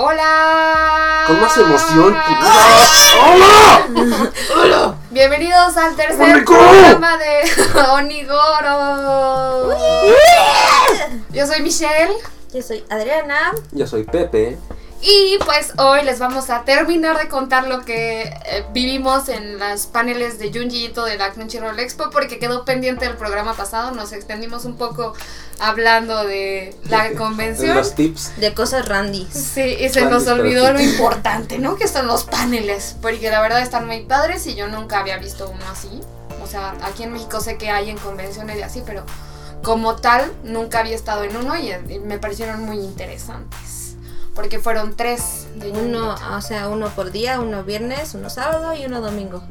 Hola. Con más emoción. ¡Hola! ¡Hola! Bienvenidos al tercer programa de Onigoro. Yo soy Michelle Yo soy Adriana. Yo soy Pepe. Y pues hoy les vamos a terminar de contar lo que eh, vivimos en las paneles de Junji Ito de la Crunchyroll Expo porque quedó pendiente del programa pasado, nos extendimos un poco hablando de la convención. Los tips. De cosas randy. Sí, y se nos olvidó lo importante, ¿no? Que son los paneles, porque la verdad están muy padres y yo nunca había visto uno así. O sea, aquí en México sé que hay en convenciones y así, pero como tal nunca había estado en uno y, y me parecieron muy interesantes. Porque fueron tres de Uno, o sea, uno por día, uno viernes, uno sábado y uno domingo.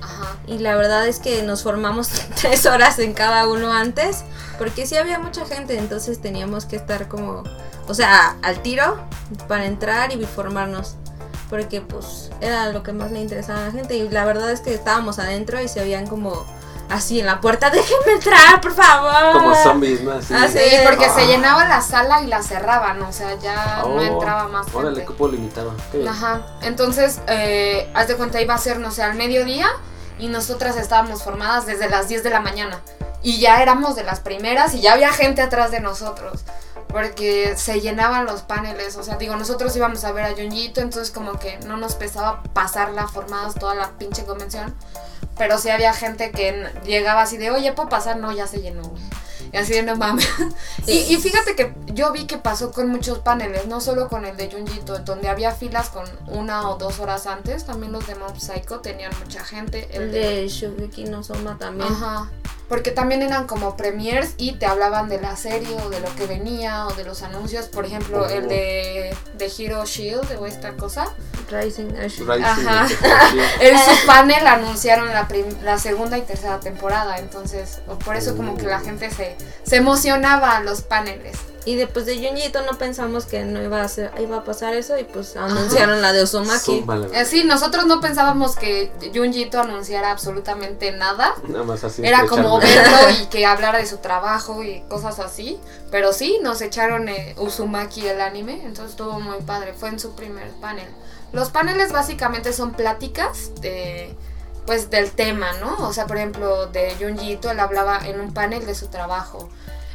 Ajá. Y la verdad es que nos formamos tres horas en cada uno antes, porque sí había mucha gente, entonces teníamos que estar como, o sea, al tiro para entrar y formarnos. Porque pues era lo que más le interesaba a la gente. Y la verdad es que estábamos adentro y se veían como así en la puerta, déjenme entrar, por favor. Como zombies, ¿no? Así. Ah, Sí, porque se Ah. llenaba la sala y la cerraban, o sea, ya no Oh, entraba más gente. Órale, cupo limitado. Ajá, entonces, eh, haz de cuenta, iba a ser, no sé, al mediodía y nosotras estábamos formadas desde las 10 de la mañana. Y ya éramos de las primeras y ya había gente atrás de nosotros. Porque se llenaban los paneles, o sea, digo, nosotros íbamos a ver a Junjito, entonces como que no nos pesaba pasarla formadas toda la pinche convención. Pero sí había gente que llegaba así de, oye, ¿puedo pasar? No, ya se llenó. güey. Y así de, no mames. Y, y fíjate que yo vi que pasó con muchos paneles, no solo con el de Junjito, donde había filas con una o dos horas antes, también los de Mob Psycho tenían mucha gente. El de Shugeki no Soma también. Ajá. Porque también eran como premiers y te hablaban de la serie o de lo que venía o de los anuncios. Por ejemplo, el de, de Hero Shield o esta cosa. Rising Ash. Rising, Ajá. En su panel anunciaron la, prim- la segunda y tercera temporada. Entonces, o por eso como que la gente se, se emocionaba a los paneles. Y después de Junjito no pensamos que no iba a ser, iba a pasar eso y pues anunciaron la de Uzumaki. Eh, sí, nosotros no pensábamos que Junjito anunciara absolutamente nada. Nada más así. Era como verlo y que hablara de su trabajo y cosas así. Pero sí, nos echaron eh, Uzumaki el anime, entonces estuvo muy padre. Fue en su primer panel. Los paneles básicamente son pláticas de pues del tema, ¿no? O sea, por ejemplo, de Junjito él hablaba en un panel de su trabajo.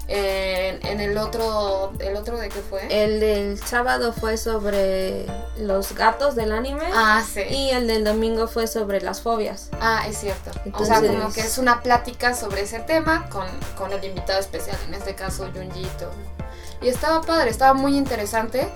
En, en el otro, ¿el otro de qué fue? El del sábado fue sobre los gatos del anime. ah, sí. Y el del domingo fue sobre las fobias. Ah, es cierto. o sea, Entonces- como que es una plática sobre ese tema con, con el invitado especial, en este caso Junjito. Y estaba padre, estaba muy interesante.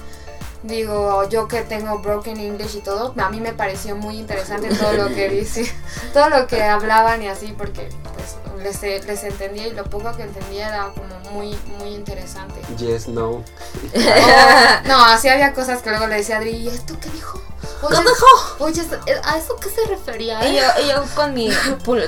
Digo, yo que tengo broken English y todo, a mí me pareció muy interesante todo lo que dice, todo lo que hablaban y así, porque pues les, les entendía y lo poco que entendía era como muy, muy interesante. Yes, no. Oh, no, así había cosas que luego le decía a Adri, ¿y esto qué dijo? Oye, oye, ¿a eso qué se refería? Y yo, y yo con mi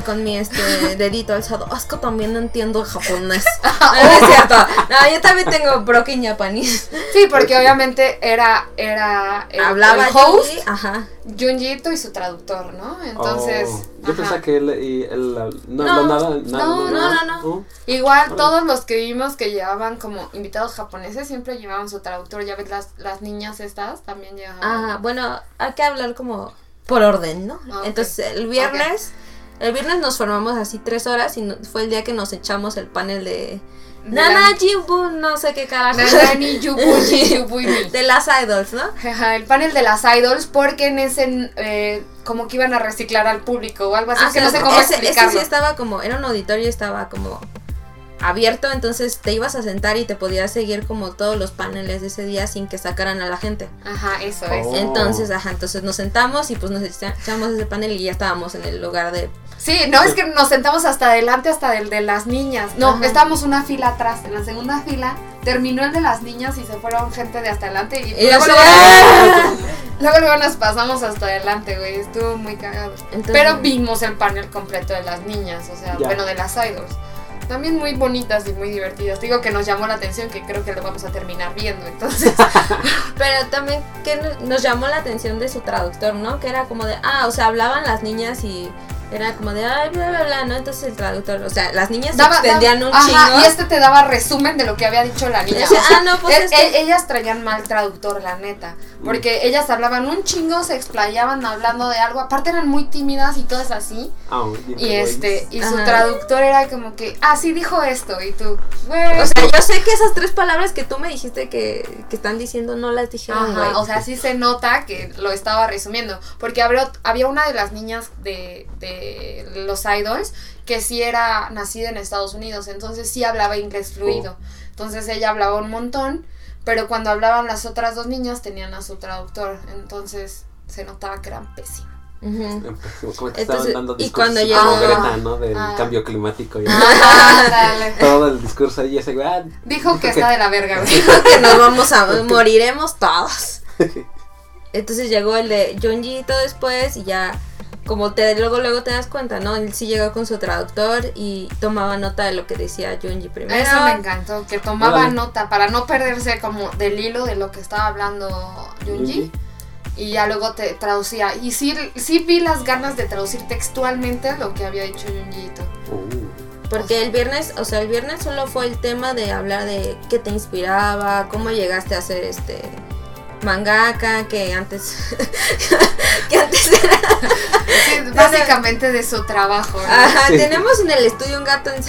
con mi este dedito alzado, "Ah, es que también no entiendo japonés. No, no es cierto. No, yo también tengo broken japonés. Sí, porque obviamente era, era el, Hablaba el host, Yuji, ajá. Junjito y su traductor, ¿no? Entonces, Oh, yo ajá. pensaba que él y él. No, No, no, nada. nada, no, no, no. ¿Oh? igual todos los que vimos que llevaban como invitados japoneses siempre llevaban su traductor. Ya ves, las, las niñas estas también llevaban. Ajá, bueno, hay que hablar como por orden, ¿no? Ah. Entonces, el viernes, el viernes nos formamos así tres horas y no- fue el día que nos echamos el panel De Nana Jibu, no sé qué carajo. Nanani, Yubuji, de las idols, ¿no? Ajá, el panel de las idols porque en ese eh, como que iban a reciclar al público o algo así, Ah, que no sé cómo ese, ese explicarlo. sí estaba como, era un auditorio, estaba como abierto, entonces te ibas a sentar y te podías seguir como todos los paneles de ese día sin que sacaran a la gente. Ajá, eso es. Oh. Entonces, ajá, entonces nos sentamos y pues nos echa- echamos ese panel y ya estábamos en el lugar de... Sí, no, es que nos sentamos hasta adelante, hasta el de las niñas. No, Ajá. estábamos una fila atrás, en la segunda fila. Terminó el de las niñas y se fueron gente de hasta adelante. Y, Y luego, así, luego, ¡ah! luego, luego nos pasamos hasta adelante, güey. Estuvo muy cagado. Entonces- Pero vimos el panel completo de las niñas, o sea, Ya. bueno, de las idols. También muy bonitas y muy divertidas. Digo que nos llamó la atención, que creo que lo vamos a terminar viendo. Entonces, Pero también que no- nos llamó la atención de su traductor, ¿no? Que era como de, ah, o sea, hablaban las niñas y era como de, ay, bla, bla, bla, ¿no? Entonces el traductor, o sea, las niñas Daba- se extendían daba- un ajá, chingo. y este te daba resumen de lo que había dicho la niña. Decía, O sea, ah, no, pues e- e- ellas traían mal traductor, la neta. Porque ellas hablaban un chingo, se explayaban hablando de algo. Aparte eran muy tímidas y todas así. Ah, Y este, y su Ajá. traductor era como que, ah, sí dijo esto. Y tú, güey. O sea, yo sé que esas tres palabras que tú me dijiste que, que están diciendo no las dijeron, güey. Ajá, o sea, sí se nota que lo estaba resumiendo. Porque había, había una de las niñas de, de los idols que sí era nacida en Estados Unidos, entonces sí hablaba inglés fluido. Entonces ella hablaba un montón, pero cuando hablaban las otras dos niñas tenían a su traductor, entonces se notaba que eran pésimos. Ujú. Como que Entonces, estaban dando y discursos cuando como llegó- Greta, ¿no? Del Ah. cambio climático. Y Ah, todo el discurso ahí, ese güey. ah, Dijo que está de la verga, güey. que nos vamos a moriremos todos. Entonces llegó el de Junjito después y ya como te luego luego te das cuenta, ¿no? Él sí llegó con su traductor y tomaba nota de lo que decía Junji primero. Eso me encantó, que tomaba nota para no perderse como del hilo de lo que estaba hablando Junji. Y ya luego te traducía. Y sí, sí vi las ganas de traducir textualmente lo que había dicho Junjiito. Uh, Porque el viernes, o sea, el viernes solo fue el tema de hablar de qué te inspiraba, cómo llegaste a ser este mangaka, que antes que antes era Sí, básicamente de su trabajo. ¿no? Ajá, Sí. tenemos en el estudio un gato en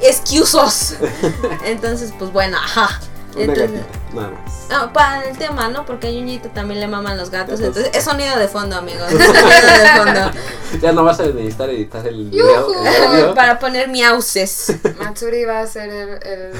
Excusos. Entonces, pues bueno, ajá. Una Entonces, gatita, nada más. no, para el tema, ¿no? Porque a Yuñito también le maman los gatos. Entonces, es sonido de fondo, amigos. Es sonido de fondo. Ya no vas a necesitar editar el video, el Para poner miauses. Matsuri va a hacer el, el-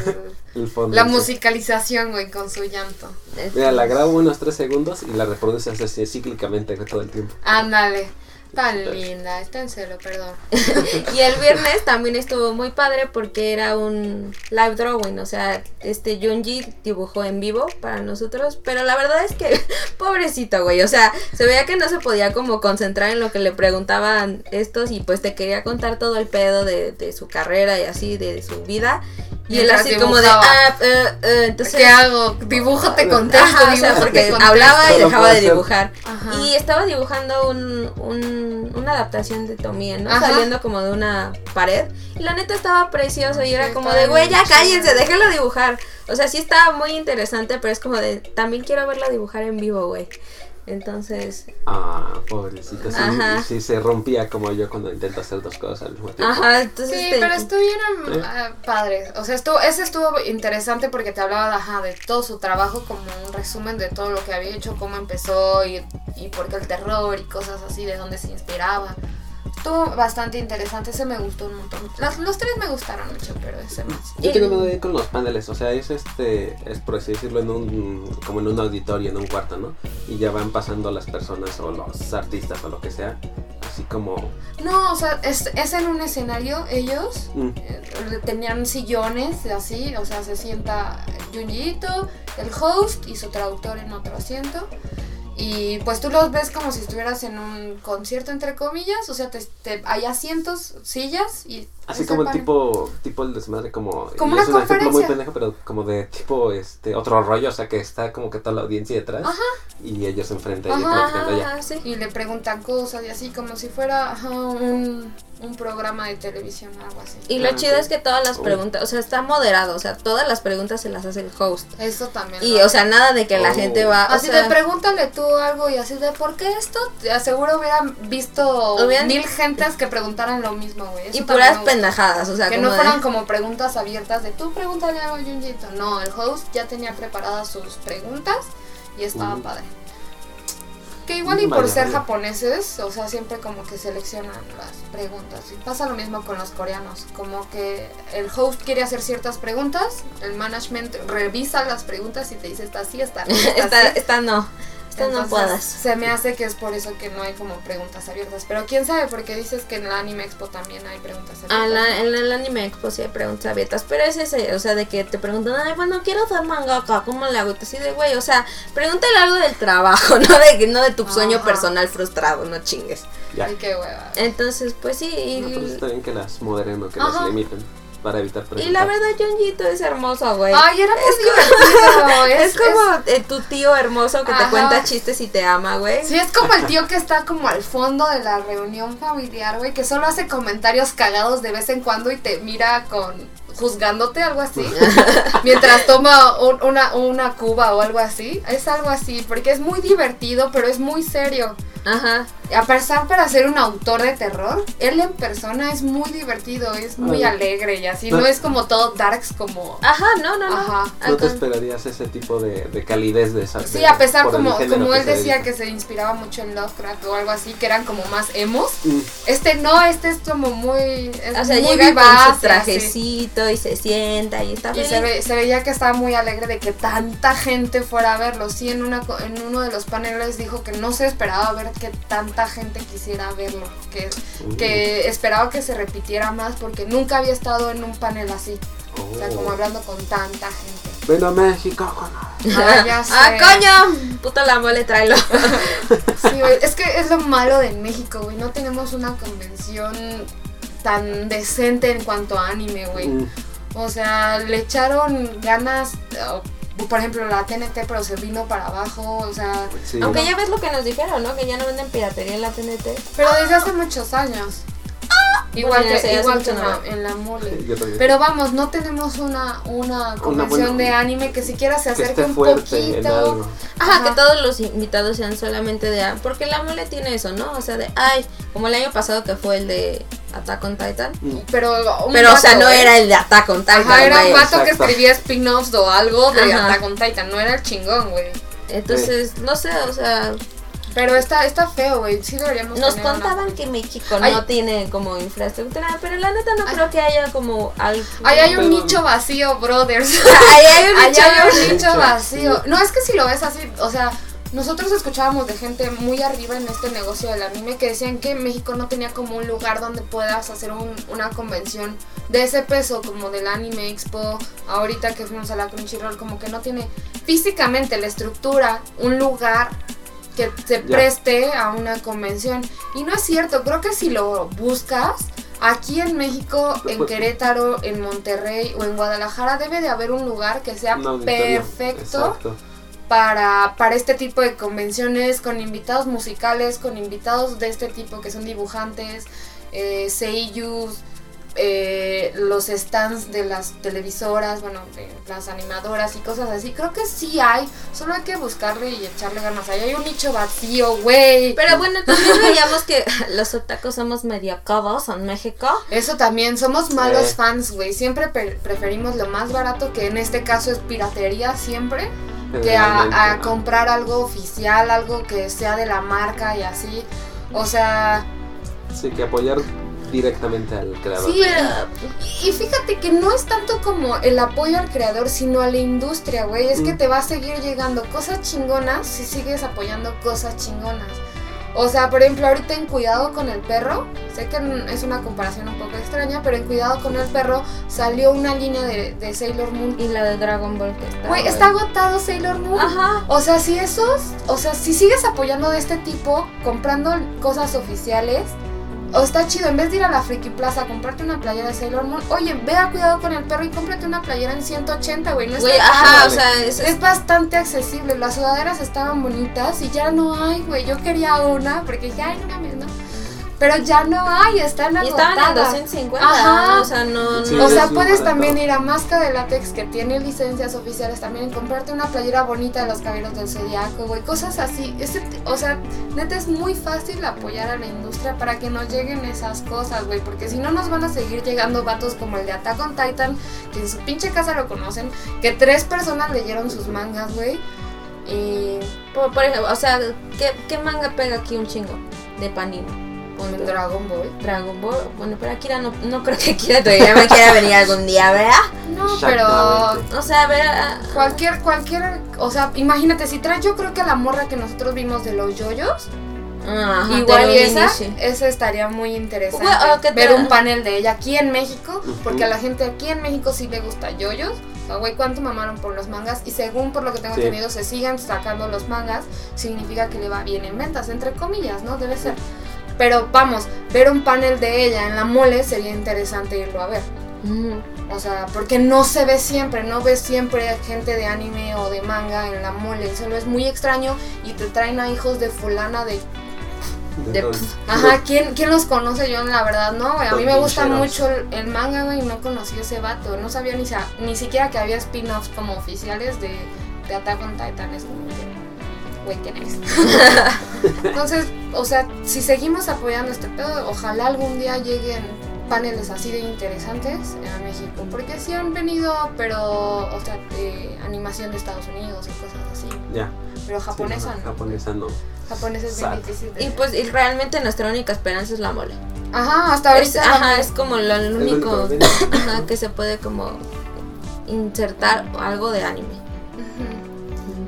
el fondo. la ese. musicalización, güey, con su llanto. Mira, la grabo unos 3 segundos y la reproduces así cíclicamente todo el tiempo. Ándale. Tan linda, está en celo, perdón. Y el viernes también estuvo muy padre porque era un live drawing, o sea, este Junji dibujó en vivo para nosotros, pero la verdad es que pobrecito, güey, o sea, se veía que no se podía como concentrar en lo que le preguntaban estos y pues te quería contar todo el pedo de, de su carrera y así, de su vida. Y él así como de, ah, eh, eh", entonces... ¿Qué hago? Dibujo, te contesto. Ajá, o sea, porque contesto. hablaba y dejaba de dibujar. Ajá. Y estaba dibujando un, un- una adaptación de Tomie, ¿no? Ajá. Saliendo como de una pared. Y la neta estaba precioso y era Sí, como de, güey, ya cállense, déjenlo dibujar. O sea, sí estaba muy interesante, pero es como de, también quiero verlo dibujar en vivo, güey. Entonces, Ah, pobrecito. Sí, Ajá. sí, se rompía como yo cuando intento hacer dos cosas al mismo tiempo. ajá, entonces... Sí, pero estuvieron Sí. ah, padres. O sea, estuvo, ese estuvo interesante porque te hablaba de, ajá, de todo su trabajo, como un resumen de todo lo que había hecho, cómo empezó y, y por qué el terror y cosas así, de dónde se inspiraba. Estuvo bastante interesante, ese me gustó un montón. Los, los tres me gustaron mucho, pero ese más. Yo tengo miedo ahí con los paneles, o sea, es este, es por así decirlo, en un, como en un auditorio, en un cuarto, ¿no? Y ya van pasando las personas o los artistas o lo que sea, así como, No, o sea, es, es en un escenario, ellos mm, eh, tenían sillones así, o sea, se sienta Junjiito, el host y su traductor en otro asiento. Y pues tú los ves como si estuvieras en un concierto, entre comillas, o sea, te, te- hay asientos, sillas y... así como el tipo, tipo el desmadre, como, Como y una es un ejemplo muy pendejo, pero como de tipo, este, otro rollo, o sea, que está como que toda la audiencia detrás Ajá. y ellos enfrente y Ajá, allá. Ajá, sí. Y le preguntan cosas y así, como si fuera un, un programa de televisión o algo así. Y lo Ah, chido es que todas las preguntas, o sea, está moderado, o sea, todas las preguntas se las hace el host. Eso también. Y, o sea, nada de que la Oh. gente va... o Así sea, de pregúntale tú algo y así de ¿por qué esto? Te aseguro hubieran visto Hubieran- mil gentes que preguntaran lo mismo, güey. Y puras pendejadas, o sea, Que como no de- fueran como preguntas abiertas de tú pregúntale algo a Junjito. No, el host ya tenía preparadas sus preguntas y estaba Mm. padre. Que igual y por ser japoneses, o sea, siempre como que seleccionan las preguntas. Y pasa lo mismo con los coreanos, como que el host quiere hacer ciertas preguntas, el management revisa las preguntas y te dice está así, está no, está esta, así. esta no, no puedas. Se me hace que es por eso que no hay como preguntas abiertas. Pero quién sabe, porque dices que en la Anime Expo también hay preguntas abiertas. Ah, la- en el anime expo sí hay preguntas abiertas, pero es ese, o sea, de que te preguntan, ay, bueno, quiero ser mangaka, ¿cómo le hago? Y así de, güey, o sea, pregúntale algo del trabajo, no de, no de tu sueño personal frustrado, no chingues. Ya. Ay, qué hueva. Entonces, pues sí, y- No, pues está bien que las moderen o que Ajá. las limiten. Para evitar Y preguntar. la verdad, Junjito es hermoso, güey. Ay, era muy Es divertido. es, como eh, tu tío hermoso que te cuenta chistes y te ama, güey. Sí, es como el tío que está como al fondo de la reunión familiar, güey, que solo hace comentarios cagados de vez en cuando y te mira con juzgándote, algo así, mientras toma un- una, una cuba o algo así. Es algo así, porque es muy divertido, pero es muy serio. Ajá. A pesar para ser un autor de terror, él en persona es muy divertido, es muy Ay. alegre y así, No. no es como todo darks como... Ajá, no, no, no. Ajá. No te esperarías ese tipo de, de calidez de esa. Sí, de- a pesar como, como él decía que se inspiraba mucho en Lovecraft o algo así, que eran como más emos. Mm, Este no, este es como muy. Es O sea, muy llega vivaz con su. Y se sienta y está Y feliz. se, ve- se veía que estaba muy alegre de que tanta gente fuera a verlo. Sí, en, una, co- en uno de los paneles dijo que no se esperaba ver que tanta gente quisiera verlo. Que, uh, que esperaba que se repitiera más porque nunca había estado en un panel así. O sea, oh. como hablando con tanta gente. Ven a México. con- Ah, ya sé. ¡Ah, coño! Puta la mole, tráelo. Sí, güey, es que es lo malo de México, güey. No tenemos una convención tan decente en cuanto a anime, güey. Mm, O sea, le echaron ganas, uh, por ejemplo, la TNT, pero se vino para abajo, o sea, sí. Aunque ya ves lo que nos dijeron, ¿no? Que ya no venden piratería en la TNT. pero desde hace muchos años. Igual Bueno, ya sé, que, igual que la, en la mole. Pero vamos, no tenemos una, una convención buena- de anime que siquiera se que acerque un poquito. Ajá, Ajá. que todos los invitados sean solamente de... ah, Porque la mole tiene eso, ¿no? O sea, de... Ay, como el año pasado que fue el de Attack on Titan. Mm, Pero, Pero, o sea, no ¿eh? era el de Attack on Titan. Ajá, era un vato que escribía spin-offs o algo de Ajá. Attack on Titan, no era el chingón, güey. Entonces, no sé, o sea, Pero está, está feo, güey. Sí deberíamos nos tener una- contaban que México Ay. no tiene como infraestructura, pero la neta no Ay. creo que haya como algo... Ahí hay un Pero- nicho vacío, brothers. Ahí hay un nicho. hay un nicho vacío. No, es que si lo ves así, o sea, nosotros escuchábamos de gente muy arriba en este negocio del anime que decían que México no tenía como un lugar donde puedas hacer un- una convención de ese peso, como del Anime Expo. Ahorita que fuimos a la Crunchyroll, como que no tiene físicamente la estructura, un lugar que se Ya. preste a una convención. Y no es cierto, creo que si lo buscas, aquí en México, en Querétaro, en Monterrey o en Guadalajara debe de haber un lugar que sea perfecto para, para este tipo de convenciones, con invitados musicales, con invitados de este tipo que son dibujantes, eh, seiyus, eh, los stands de las televisoras, bueno, de las animadoras y cosas así. Creo que sí hay, solo hay que buscarle y echarle ganas. Ahí hay un nicho vacío, güey. Pero bueno, también veíamos que los otacos somos medio codos en México. Eso también, somos malos Sí. fans, güey. Siempre pre- preferimos lo más barato, que en este caso es piratería siempre, que a, a comprar algo oficial, algo que sea de la marca y así. O sea, Sí, que apoyar directamente al creador. sí, y, y fíjate que no es tanto como el apoyo al creador, sino a la industria, güey. Es que Mm. te va a seguir llegando cosas chingonas si sigues apoyando cosas chingonas. O sea, por ejemplo, ahorita en Cuidado con el Perro, sé que es una comparación un poco extraña, pero en Cuidado con el Perro salió una línea de, de Sailor Moon. Y la de Dragon Ball que está. Güey, está agotado Sailor Moon. Ajá. O sea, si esos, o sea, si sigues apoyando de este tipo, comprando cosas oficiales, o está chido, en vez de ir a la Friki Plaza a comprarte una playera de Sailor Moon, oye, ve a cuidado con el perro y cómprate una playera en 180, güey, no Güey, caro. ajá, o sea, es, Es bastante accesible, las sudaderas estaban bonitas y ya no hay, güey. Yo quería una porque ya hay una misma. Pero ya no hay, están y estaban en agotadas. 250. Ajá. O sea, no. Sí, no- O sea, es puedes también ir a Masca de Látex que tiene licencias oficiales también y comprarte una playera bonita de los caballeros del Zodiaco, güey, cosas así. Ese t- o sea, neta es muy fácil apoyar a la industria para que nos lleguen esas cosas, güey, porque si no nos van a seguir llegando vatos como el de Attack on Titan, que en su pinche casa lo conocen, que tres personas leyeron sus mangas, güey. Y Por, por ejemplo, o sea, ¿qué, ¿qué manga pega aquí un chingo? De Panini. El Dragon Ball. Dragon Ball. Bueno, pero Akira no, no creo que Akira todavía me quiera venir algún día, ¿verdad? No, pero. O sea, a ver. ah, cualquier, cualquier, o sea, imagínate, si traes, yo creo que la morra que nosotros vimos de los yoyos, ajá, Igual y esa, esa estaría muy interesante. Bueno, te- ver un panel de ella aquí en México, porque a la gente aquí en México sí le gusta yoyos. O sea, güey, ¿cuánto mamaron por los mangas? Y según por lo que tengo Sí. entendido, se sigan sacando los mangas, significa que le va bien en ventas, entre comillas, ¿no? Debe ser. Pero vamos, ver un panel de ella en la mole sería interesante irlo a ver. O sea, porque no se ve siempre, no ves siempre gente de anime o de manga en la mole. Solo es muy extraño y te traen a hijos de fulana de De- Ajá, ¿quién, ¿quién los conoce? Yo la verdad no, güey. A mí me gusta mucho el, el manga, güey, y no conocí a ese vato. No sabía ni, sa- ni siquiera que había spin-offs como oficiales de, de Attack on Titan. Es como que, güey, ¿quién es? Entonces, o sea, si seguimos apoyando este pedo, ojalá algún día lleguen paneles así de interesantes a México. Porque sí han venido, pero, o sea, de animación de Estados Unidos y cosas así. Ya. Pero japonesa Sí, no. Japonesa no. Japonesa es bien difícil. de- Y pues y realmente nuestra única esperanza es la mole. Ajá, hasta Es, ahorita. ajá, es como lo Es lo único único ajá, que se puede como insertar algo de anime.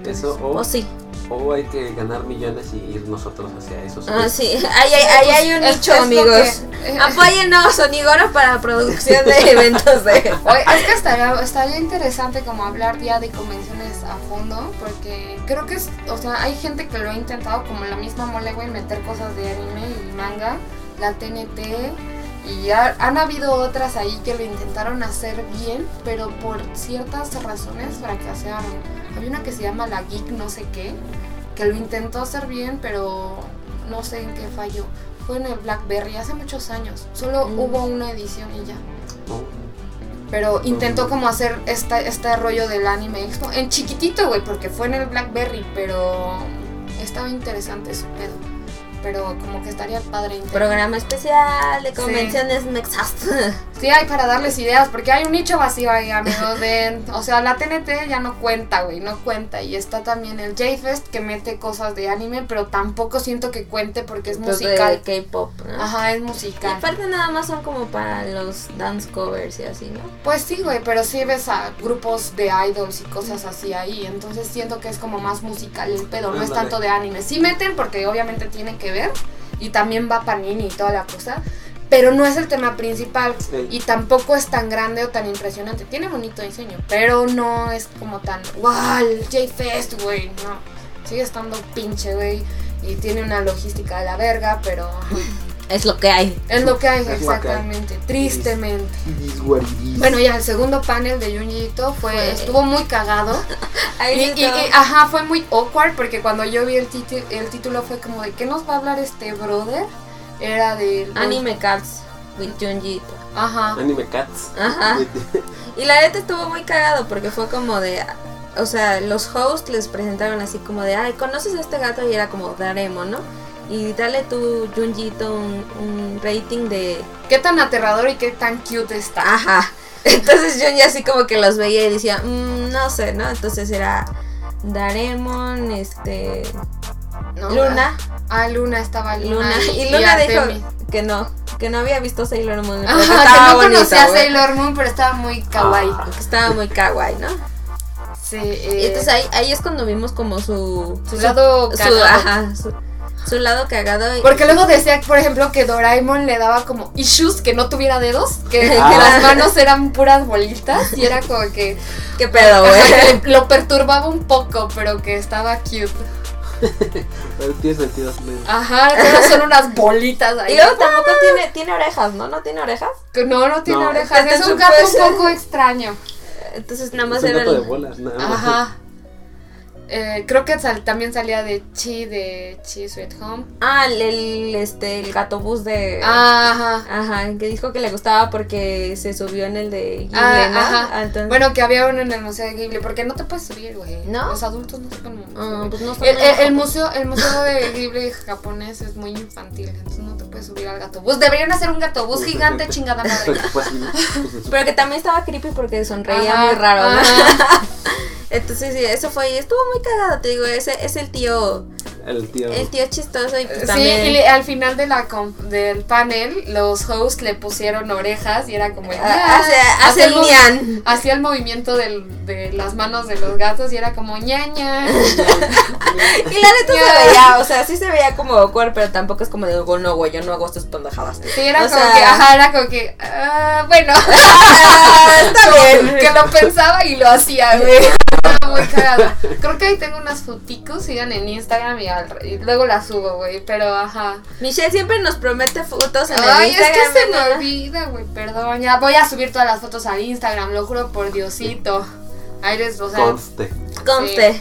Eso O o, sí. O hay que ganar millones y ir nosotros hacia esos. Ah, sí. Ahí, hay- ahí hay un nicho, es amigos. que- Apóyennos, Onigoro, para producción de eventos de... Oye, es que estaría, estaría interesante como hablar ya de convenciones a fondo, porque creo que es, o sea, hay gente que lo ha intentado, como la misma mole, güey, meter cosas de anime y manga, la TNT, y ya han habido otras ahí que lo intentaron hacer bien, pero por ciertas razones fracasaron. Había una que se llama La Geek no sé qué, que lo intentó hacer bien, pero no sé en qué falló. Fue en el Blackberry hace muchos años, solo Mm. hubo una edición y ya. No. Pero intentó como hacer esta, este rollo del anime expo en chiquitito, güey, porque fue en el Blackberry, pero estaba interesante su pedo. Pero como que estaría padre. Programa especial de Sí. convenciones Mexast. Sí, hay para darles ideas, porque hay un nicho vacío ahí, amigos. De, o sea, la TNT ya no cuenta, güey, no cuenta. Y está también el J-Fest que mete cosas de anime, pero tampoco siento que cuente porque es de musical. K-pop, ¿no? Ajá, es Y musical. aparte nada más son como para los dance covers y así, ¿no? Pues sí, güey, pero sí ves a grupos de idols y cosas así ahí, entonces siento que es como más musical el pedo, no es tanto de anime. Sí meten porque obviamente tienen que ver y también va Panini y toda la cosa, pero no es el tema principal Sí. y tampoco es tan grande o tan impresionante. Tiene bonito diseño, pero no es como tan, wow, el J-Fest, güey, no. Sigue estando pinche, güey, y tiene una logística de la verga, pero Es lo que hay. es lo que hay Es lo que hay. exactamente, tristemente. Bueno, ya el segundo panel de Junji Ito fue, Fue- estuvo muy cagado. Ahí Y, y- y, ajá, fue muy awkward porque cuando yo vi el, título el título fue como de ¿qué nos va a hablar este brother? Era de... Anime Cats with Junji Ito. Ajá. Anime Cats. Ajá. Y la neta estuvo muy cagado porque fue como de. O sea, los hosts les presentaron así como de, ay, ¿conoces a este gato? Y era como, Daremo, ¿no? Y dale tu Junjito un, un rating de. Qué tan aterrador y qué tan cute está. Ajá. Entonces Junji así como que los veía y decía, "Mm, no sé, ¿no? Entonces era Daremon, este. ¿no? Luna. Ah, Luna estaba Luna. Luna. Y Luna dijo Artemis. que no, que no había visto Sailor Moon. pero Ajá, que que estaba no bonito, conocía. Sailor Moon, pero estaba muy kawaii. Ah. Estaba muy kawaii, ¿no? Sí, Y eh, entonces ahí, ahí es cuando vimos como su. su lado su, ajá, su, su lado cagado. y- Porque luego decía, por ejemplo, que Doraemon le daba como issues que no tuviera dedos, que, que Ah. las manos eran puras bolitas y era como que, ¿Qué pedo, güey? lo perturbaba un poco, pero que estaba cute. Pero tiene sentido. Ajá, pero son unas bolitas ahí. Y luego tampoco tiene, tiene orejas, ¿no? ¿No tiene orejas? No, no tiene No. orejas, es Entonces un gato un poco extraño. Entonces nada más Es un era gato de bolas, nada más. Ajá. Eh, creo que sal- también salía de Chi, de Chi Sweet Home. Ah, el, el, este, el gato bus de... Ajá. Ajá, que dijo que le gustaba porque se subió en el de Ghibli, Ah, ¿no? ajá. Ah, entonces- Bueno, que había uno en el Museo de Ghibli, porque no te puedes subir, güey. ¿No? Los adultos no se pueden Ah, pues no El, el bajo. museo, el museo de Ghibli japonés es muy infantil, entonces no te puedes subir al gato bus. Deberían hacer un gato bus gigante, chingada madre. Pues, pues, pues, Pero que también estaba creepy porque sonreía Ajá, muy raro, ¿no? Entonces sí, eso fue estuvo muy cagado, te digo, ese es el tío, el tío. el tío chistoso y pues Sí, también... y le- al final de la com- del panel, los hosts le pusieron orejas y era como. Ah, hace Hacía el mo- ñan. Hacía el movimiento del- de las manos de los gatos y era como ñaña. Y la neta se veía, o sea, sí se veía como awkward, pero tampoco es como de, "Oh, no, güey, yo no hago estas pendejadas. Sí, era O como sea- que, ajá, era como que, ah, bueno. Ah, está bien. Que lo pensaba y lo hacía, güey. Muy. Creo que ahí tengo unas foticos, sigan en Instagram y, al- y luego las subo, güey. Pero ajá. Michelle siempre nos promete fotos en Ay, el es que Instagram. se me olvida, güey. Perdón. Ya voy a subir todas las fotos a Instagram, lo juro por Diosito. Ahí les, o sea, Conste. Conste.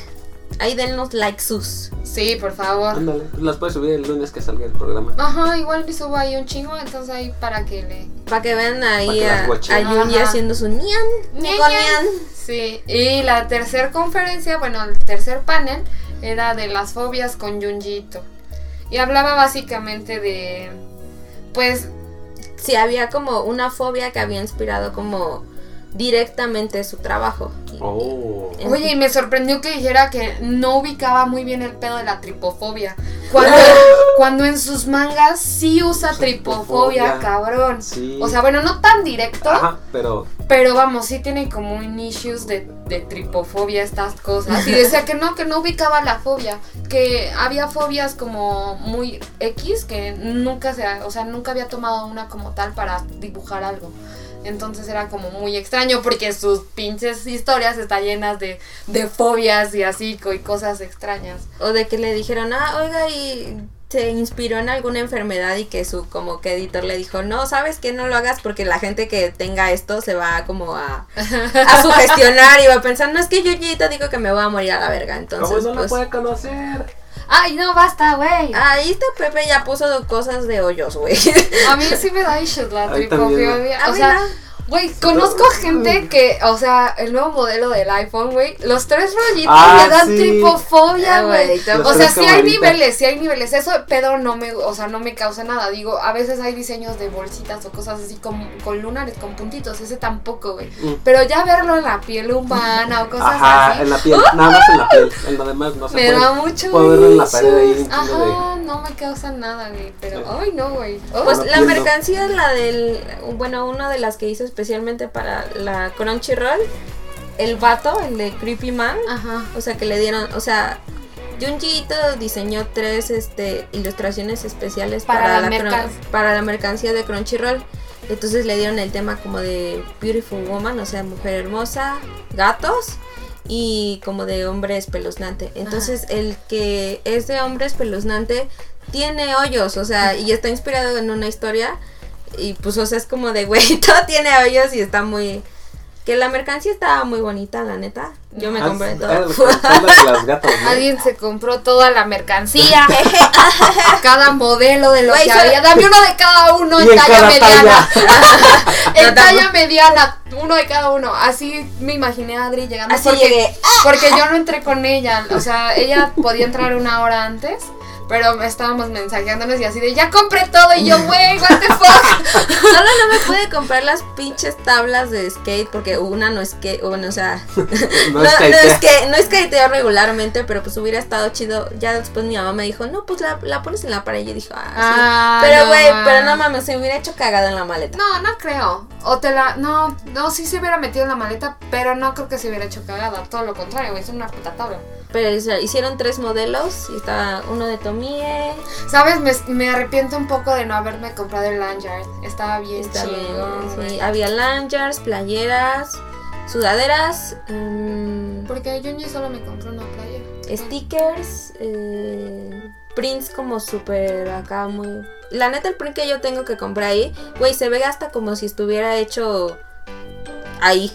Ahí dennos like sus. sí, por favor. Ándale, las puedes subir el lunes que salga el programa. Ajá, igual me subo ahí un chingo, entonces ahí para que le. Para que vean Pa' ahí a, a haciendo su nian. Nian. Sí, y la tercer conferencia, bueno, el tercer panel era de las fobias con Junjito. Y hablaba básicamente de. Pues Sí, había como una fobia que había inspirado como directamente su trabajo. Oh. Oye, y me sorprendió que dijera que no ubicaba muy bien el pedo de la tripofobia. Cuando, cuando en sus mangas sí usa tripofobia, Tripofobia. cabrón. Sí. O sea, bueno, no tan directo, Ajá, pero pero vamos, sí tiene como un issues de, de tripofobia estas cosas. Y decía que no, que no ubicaba la fobia. Que había fobias como muy X, que nunca se, o sea, nunca había tomado una como tal para dibujar algo. Entonces era como muy extraño porque sus pinches historias están llenas de, de fobias y así, y cosas extrañas. O de que le dijeron, ah, oiga, y se inspiró en alguna enfermedad y que su como que editor le dijo, no, sabes que no lo hagas porque la gente que tenga esto se va como a, a sugestionar y va a pensar, no es que yo ya digo que me voy a morir a la verga. Entonces, ¿cómo no la pues, puede conocer? Ay, no, basta, güey. ahí está Pepe ya puso cosas de hoyos, güey. A mí sí me da issues la tripofobia. O sea, no. Güey, conozco gente que, o sea, el nuevo modelo del iPhone, güey, los tres rollitos Ah, le dan sí. tripofobia, Ah, güey, O sea, sí hay niveles, sí hay niveles. Eso pedo no me, o sea, no me causa nada. Digo, a veces hay diseños de bolsitas o cosas así con, con lunares, con puntitos. Ese tampoco, güey. Mm. Pero ya verlo en la piel humana o cosas Ajá, así. en la piel, nada más en la piel. En lo demás no se Me puede. da mucho puedo verlo en la pared ahí, de- Ajá, no me causa nada, güey. Pero, Sí. ay, no, güey. Oh, Pues la mercancía, la del, bueno, una de las que hizo especialmente para la Crunchyroll, el vato, el de Creepy Man, Ajá. o sea que le dieron, o sea, Junji Ito diseñó tres este, ilustraciones especiales Para para, la mercan- para la mercancía de Crunchyroll. Entonces le dieron el tema como de Beautiful Woman, o sea, mujer hermosa, gatos y como de hombre espeluznante. Entonces el que es de hombre espeluznante tiene hoyos, o sea, y está inspirado en una historia y pues, o sea, es como de, güey, todo tiene hoyos y está muy... Que la mercancía estaba muy bonita, la neta. Yo me Ah, compré todo. ah, son las de las gatas, ¿no? Alguien se compró toda la mercancía, cada modelo de lo Güey, que había. Dame uno de cada uno en en talla mediana. en talla mediana, uno de cada uno. Así me imaginé a Adri llegando. Así porque, llegué. Porque yo no entré con ella. O sea, ella podía entrar una hora antes. Pero estábamos mensajeándonos y así de ya compré todo. Y yo, güey, what the fuck. Solo no me pude comprar las pinches tablas de skate porque una no es que, bueno, o sea, No no, es que no es que regularmente, pero pues hubiera estado chido. Ya después mi mamá me dijo, no, pues la, la pones en la pared y yo dije, ah, Ah, sí. Pero no, güey, pero no mames, se hubiera hecho cagada en la maleta. No, no creo. O te la. No, no, sí se hubiera metido en la maleta, pero no creo que se hubiera hecho cagada. Todo lo contrario, güey, es una puta tabla. Pero o sea, hicieron tres modelos y estaba uno de Tomie, ¿Sabes? Me, me arrepiento un poco de no haberme comprado el lanyard. Estaba bien está bien, chingón, sí, había lanyards, playeras, sudaderas, mm, Porque Junji solo me compró una playera. stickers, eh, prints como súper acá muy... La neta el print que yo tengo que comprar ahí, güey, se ve hasta como si estuviera hecho ahí.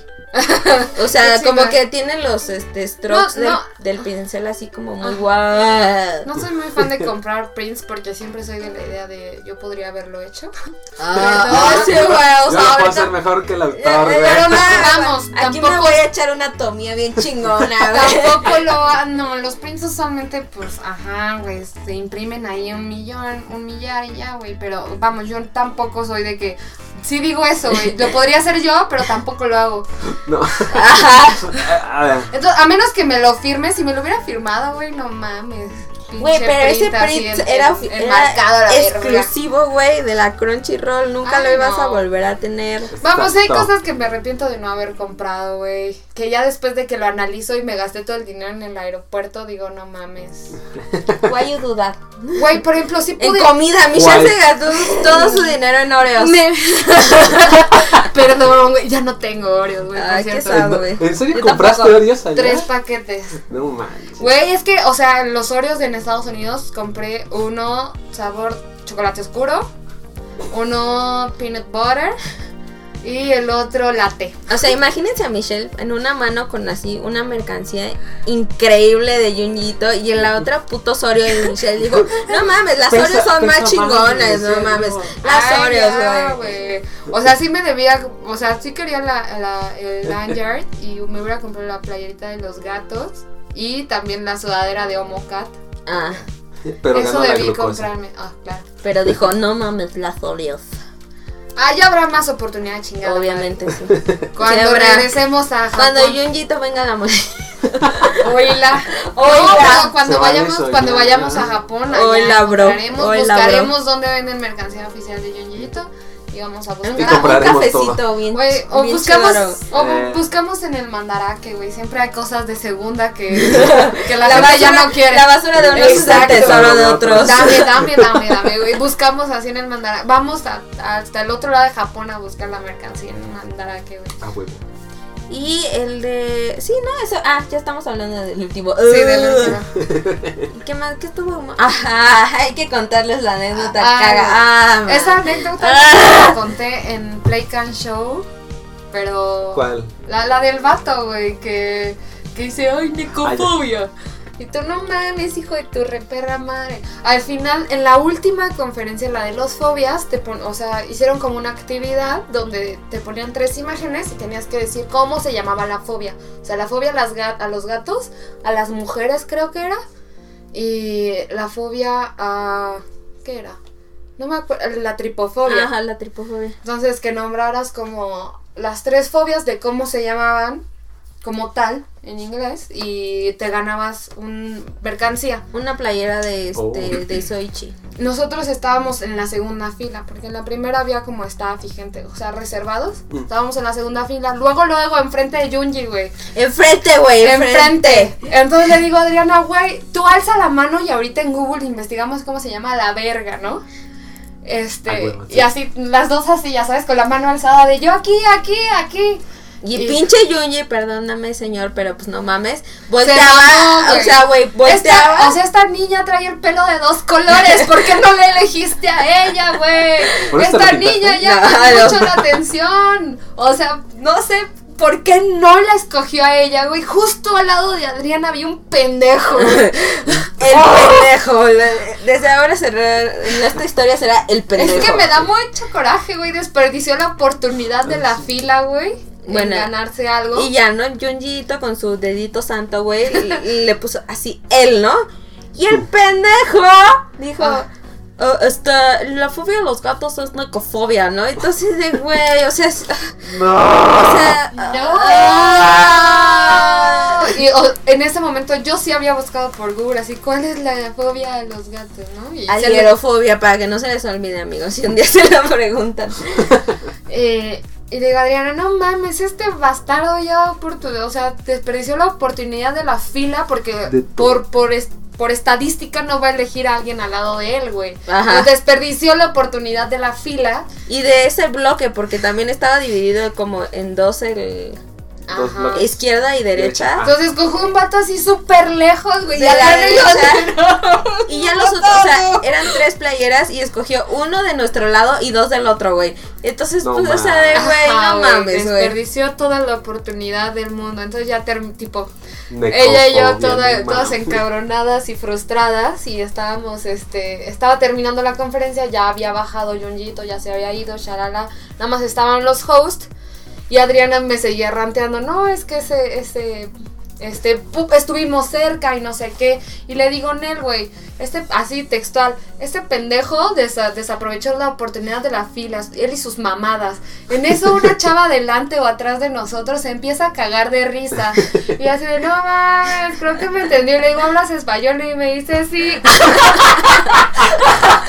O sea, como que tiene los este, strokes No, no. Del, del pincel así como muy Ah. guau. No soy muy fan de comprar prints porque siempre soy de la idea de yo podría haberlo hecho. Ah, Pero- sí, güey, o sea, puedo hacer mejor que el autor, ya, no, ya, vamos, Aquí me tampoco- voy a echar una tomía bien chingona, güey. Tampoco lo no, los prints usualmente pues, ajá, güey, se imprimen ahí un millón, un millar y ya, güey, pero vamos, yo tampoco soy de que, sí digo eso, güey, lo podría hacer yo, pero tampoco lo hago. No. Ajá. Ah, Entonces, a menos que me lo firme, si me lo hubiera firmado, güey, no mames. Güey, pero ese print en- era, en- era exclusivo, güey, de la Crunchyroll. Nunca Ay, lo ibas no. a volver a tener. Vamos, hay cosas que me arrepiento de no haber comprado, güey. Que ya después de que lo analizo y me gasté todo el dinero en el aeropuerto, digo, no mames. Why you do that? Güey, por ejemplo, sí En pude... comida, Michelle Guay. se gastó todo su dinero en Oreos. Me- Perdón, güey, ya no tengo Oreos, güey, por Ay, qué cierto. sad, güey. ¿En serio compraste. Oreos allá? Tres paquetes. No manches. Güey, es que, o sea, los Oreos en Estados Unidos compré uno sabor chocolate oscuro, uno peanut butter y el otro latte. O sea, imagínense a Michelle en una mano con así una mercancía increíble de Junjito y en la otra puto Oreo y Michelle dijo, no mames, las Oreos son más pesa más, chingonas, no mames. Las Oreos, güey. O sea, sí me debía, o sea, sí quería la, la- el lanyard y me hubiera comprado la playerita de los gatos y también la sudadera de Homo Cat. Ah, Pero Eso ganó la debí glucosa. comprarme. Ah, claro. pero dijo, no mames, las Oreos. Ah, ya habrá más oportunidad de chingar. Obviamente sí. Cuando habrá. regresemos a Japón. Cuando Junjito venga a la mujer. Oíla. Oíla. No, cuando vayamos, cuando vayamos a Japón, allá Oíla, bro. compraremos, Oíla, buscaremos dónde venden mercancía oficial de Junjito y vamos a buscar. Y un cafecito todo. bien, Güey, o bien buscamos, o Eh. buscamos en el mandaraque, güey. Siempre hay cosas de segunda que, que la, La gente ya no quiere. La basura de unos es el tesoro de otros. Dame, dame, dame, dame, güey. Buscamos así en el mandaraque. Vamos a- hasta el otro lado de Japón a buscar la mercancía en el mandaraque, güey. Ah, huevo. Y el de. Sí, no, eso. Ah, ya estamos hablando del último. Sí, de la Uh, ¿Qué más? ¿Qué estuvo? Ajá, hay que contarles la anécdota. Ah, caga. Ah. Esa anécdota Ah. la conté en Play Can Show, pero... ¿Cuál? La, la del vato, güey, que, que dice, ay, necofobia. Y tú no mames, hijo de tu reperra madre. Al final, en la última conferencia, la de los fobias, te pon, o sea, hicieron como una actividad donde te ponían tres imágenes y tenías que decir cómo se llamaba la fobia. O sea, la fobia a, las a los gatos, a las mujeres creo que era, y la fobia a... ¿Qué era? No me acuerdo, la tripofobia. Ajá, la tripofobia. Entonces, que nombraras como las tres fobias de cómo se llamaban como tal en inglés y te ganabas un mercancía. Una playera de este Oh. de Soichi. Nosotros estábamos en la segunda fila, porque en la primera había como y gente, o sea, reservados. Mm. Estábamos en la segunda fila, luego, luego, enfrente de Junji, güey. Enfrente, güey, enfrente. Enfrente. Entonces le digo a Adriana, güey, tú alza la mano y ahorita en Google investigamos cómo se llama la verga, ¿no? Este, Ah, sí. y así, las dos así, ya sabes, con la mano alzada de yo aquí, aquí, aquí. Y Y- pinche Yunji, perdóname, señor, pero pues no mames. Se Volteaba, mamó, güey. o sea, güey, volteaba. Esta, o sea, esta niña trae el pelo de dos colores. ¿Por qué no le elegiste a ella, güey? ¿Por eso te Esta niña llama Claro. mucho la atención. O sea, no sé por qué no la escogió a ella, güey. Justo al lado de Adriana había un pendejo. El pendejo. le- Desde ahora será, en esta historia será el pendejo. Es que me da mucho coraje, güey. Desperdició la oportunidad de la fila, güey. Bueno, en ganarse algo. Y ya, ¿no? Junjito con su dedito santo, güey, le, puso así, él, ¿no? Y el pendejo dijo, Ah. "Oh, este, la fobia de los gatos es necofobia, ¿no? Entonces, de, güey, o sea, es- o No. sea, ¡No! Y o- en ese momento yo sí había buscado por Google así, ¿cuál es la fobia de los gatos, no? Y Alierofobia, para que no se les olvide, amigos, si un día se lo preguntan. eh, y le digo Adriana, no mames, este bastardo ya o sea, desperdició la oportunidad de la fila porque por, por, es- por estadística no va a elegir a alguien al lado de él, güey. Ajá. Desperdició la oportunidad de la fila. Y de ese bloque, porque también estaba dividido como en dos, el Dos bloques. izquierda y derecha. Derecha. Entonces cogió un vato así súper lejos, güey. De y la y yo derecha. Y ya los otros, o sea, eran tres playeras y escogió uno de nuestro lado y dos del otro, güey. Entonces, No pues, o sea, de, güey, Ajá, no mames, güey. Desperdició toda la oportunidad del mundo. Entonces ya term- tipo, ella y yo toda- todas encabronadas y frustradas y estábamos, este, estaba terminando la conferencia, ya había bajado Junjito, ya se había ido, shalala, nada más estaban los hosts y Adriana me seguía ranteando, no, es que ese, ese este, estuvimos cerca y no sé qué. Y le digo, Nel, güey, este, así textual, este pendejo desa- desaprovechó la oportunidad de la fila, él y sus mamadas. En eso una chava delante o atrás de nosotros se empieza a cagar de risa. Y así de, no mames, creo que me entendió. Y le digo, ¿hablas español? Y me dice, sí.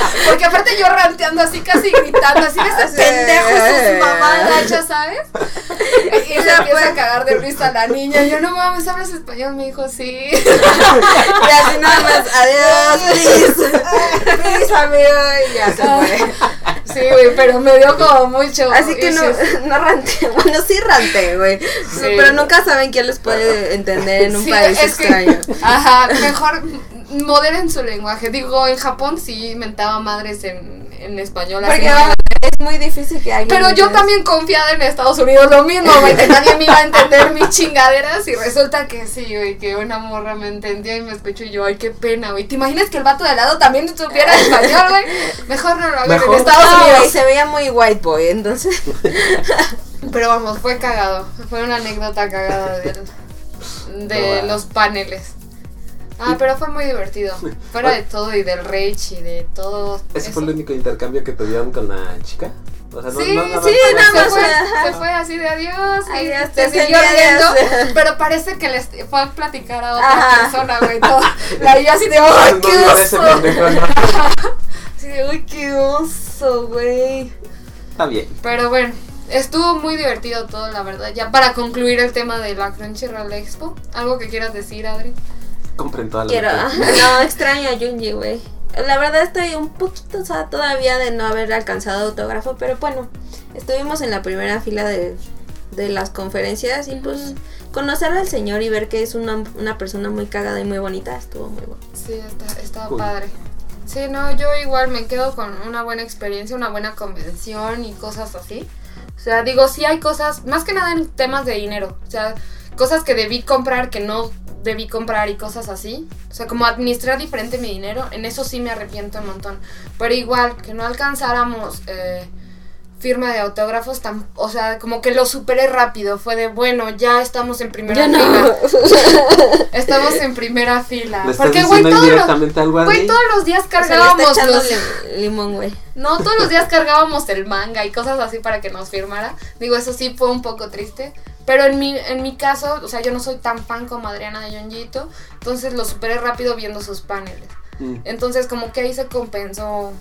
Porque aparte yo ranteando así, casi gritando, así de ese Así, pendejo y eh. sus mamadas, ya sabes. Y se empieza a cagar de risa la niña. Y yo, no mames, ¿hablas español? Me dijo, sí. Y así nada más, adiós, please. Please, amigo. Y ya se fue. Sí, güey, pero me dio como mucho. Así que no, no rante. Bueno, sí rante, güey. Sí. Pero nunca saben quién les puede entender en un Sí, país que- extraño. ajá, mejor moderen su lenguaje. Digo, en Japón sí mentaba madres en, en español. así, Porque ¿no? vamos, es muy difícil que alguien. Pero yo también confiada en Estados Unidos, lo mismo, güey, que nadie me iba a entender mis chingaderas y resulta que sí, güey, que una morra me entendió y me escuchó y yo, ay, qué pena, güey. ¿Te imaginas que el vato de al lado también supiera español, güey? Mejor no lo hagan en. Estados No, Unidos. se veía muy white boy, entonces. Pero vamos, fue cagado. Fue una anécdota cagada de, de No, los paneles. Ah, pero fue muy divertido. Fuera de todo y del rage y de todo. ¿Ese eso. fue el único intercambio que tuvieron con la chica? O sea, no, Sí, no, nada sí, más nada fue- más fue, se, ajá. se fue así de adiós. y Adiós, se te siguió riendo, pero parece que les fue a platicar a otra Ajá. persona, güey. todo. La vi así de, ¡ay, No, qué no, oso! no. Así de, ¡ay, qué oso, güey! Está bien. Pero bueno, estuvo muy divertido todo, la verdad. Ya para concluir el tema de la Crunchyroll Expo, ¿algo que quieras decir, Adri? Compren toda la Quiero. No, extraño a Junji, güey. La verdad estoy un poquito, o sea, todavía de no haber alcanzado autógrafo, pero bueno, estuvimos en la primera fila de, de las conferencias y pues conocer al señor y ver que es una, una persona muy cagada y muy bonita estuvo muy bueno. Sí, está, está Cool. padre. Sí, no, yo igual me quedo con una buena experiencia, una buena convención y cosas así. O sea, digo, sí hay cosas, más que nada en temas de dinero. O sea, cosas que debí comprar que no debí comprar y cosas así. O sea, como administrar diferente mi dinero, en eso sí me arrepiento un montón. Pero igual, que no alcanzáramos eh, firma de autógrafos, tam- o sea, como que lo superé rápido. Fue de, bueno, ya estamos en primera fila. Estamos en primera fila. ¿Le estás Porque, güey, todos los, güey, todos los días O sea, cargábamos los... lim- limón, güey. No, todos los días cargábamos el manga y cosas así para que nos firmara. Digo, eso sí fue un poco triste. Pero en mi, en mi caso, o sea, yo no soy tan fan como Adriana de Yonjito. Entonces lo superé rápido viendo sus paneles. Mm, Entonces como que ahí se compensó.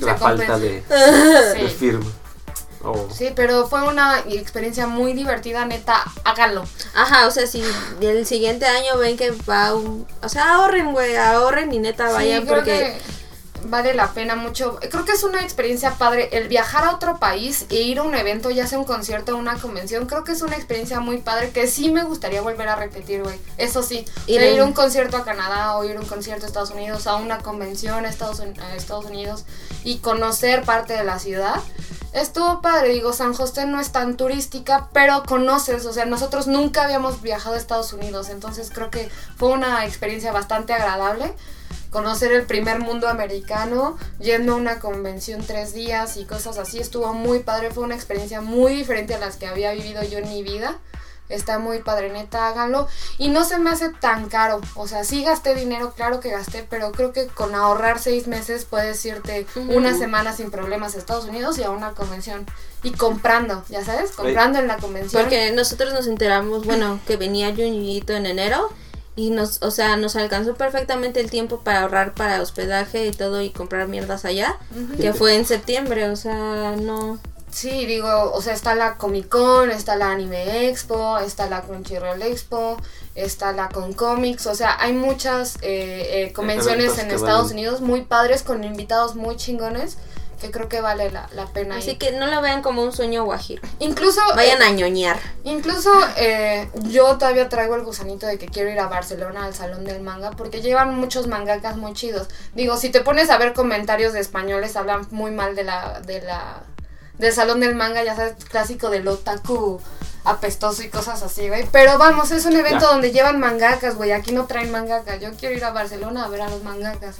La se falta de, de Sí. firma. Oh. Sí, pero fue una experiencia muy divertida, neta, háganlo. Ajá, o sea, si el siguiente año ven que va un... O sea, ahorren, güey, ahorren y neta vayan sí, porque... que vale la pena mucho. Creo que es una experiencia padre el viajar a otro país e ir a un evento, ya sea un concierto o una convención. Creo que es una experiencia muy padre que sí me gustaría volver a repetir, güey. Eso sí, Ir ir, en- ir a un concierto a Canadá o ir a un concierto a Estados Unidos, a una convención a Estados, Uni- a Estados Unidos y conocer parte de la ciudad. Estuvo padre, digo, San José no es tan turística, pero conoces, o sea, nosotros nunca habíamos viajado a Estados Unidos, entonces creo que fue una experiencia bastante agradable. Conocer el primer mundo americano, yendo a una convención tres días y cosas así, estuvo muy padre, fue una experiencia muy diferente a las que había vivido yo en mi vida. Está muy padre, neta, háganlo. Y no se me hace tan caro. O sea, sí gasté dinero, claro que gasté, pero creo que con ahorrar seis meses puedes irte una semana sin problemas a Estados Unidos y a una convención. Y comprando, ya sabes, comprando en la convención. Porque nosotros nos enteramos, bueno, que venía Junjiito en enero y nos, o sea, nos alcanzó perfectamente el tiempo para ahorrar para hospedaje y todo y comprar mierdas allá, que fue en septiembre, o sea, no. Sí, digo, o sea, está la Comic Con, está la Anime Expo, está la Crunchyroll Expo, está la Con Comics, o sea, hay muchas eh, eh, convenciones en Estados valen. Unidos muy padres con invitados muy chingones que creo que vale la, la pena. Así ir. que no lo vean como un sueño guajiro. Incluso, Vayan eh, a ñoñar. incluso eh, yo todavía traigo el gusanito de que quiero ir a Barcelona al Salón del Manga porque llevan muchos mangakas muy chidos. Digo, si te pones a ver comentarios de españoles hablan muy mal de la de la del Salón del Manga, ya sabes, clásico del otaku apestoso y cosas así, güey. Pero vamos, es un evento Ya. donde llevan mangakas, güey. Aquí no traen mangakas. Yo quiero ir a Barcelona a ver a los mangakas.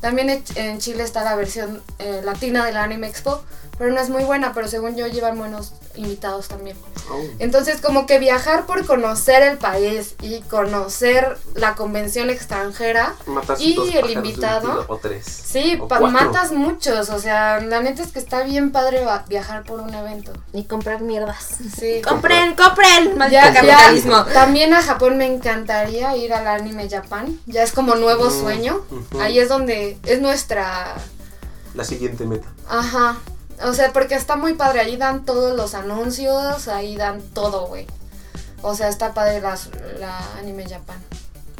También en- Chile está la versión eh, latina de la Anime Expo. Pero no es muy buena, pero según yo llevan buenos invitados también. Oh. Entonces, como que viajar por conocer el país y conocer la convención extranjera Matas y dos el invitado. tiro, O tres. Sí, O matas muchos, o sea, la neta es que está bien padre va- viajar por un evento. Y comprar mierdas. Sí. Compren, compren. Capitalismo. también a Japón me encantaría ir al anime Japan. Ya es como nuevo Mm, sueño. Ahí es donde es nuestra. La siguiente meta. Ajá. O sea, porque está muy padre. Ahí dan todos los anuncios. Ahí dan todo, güey. O sea, está padre las- la anime Japan.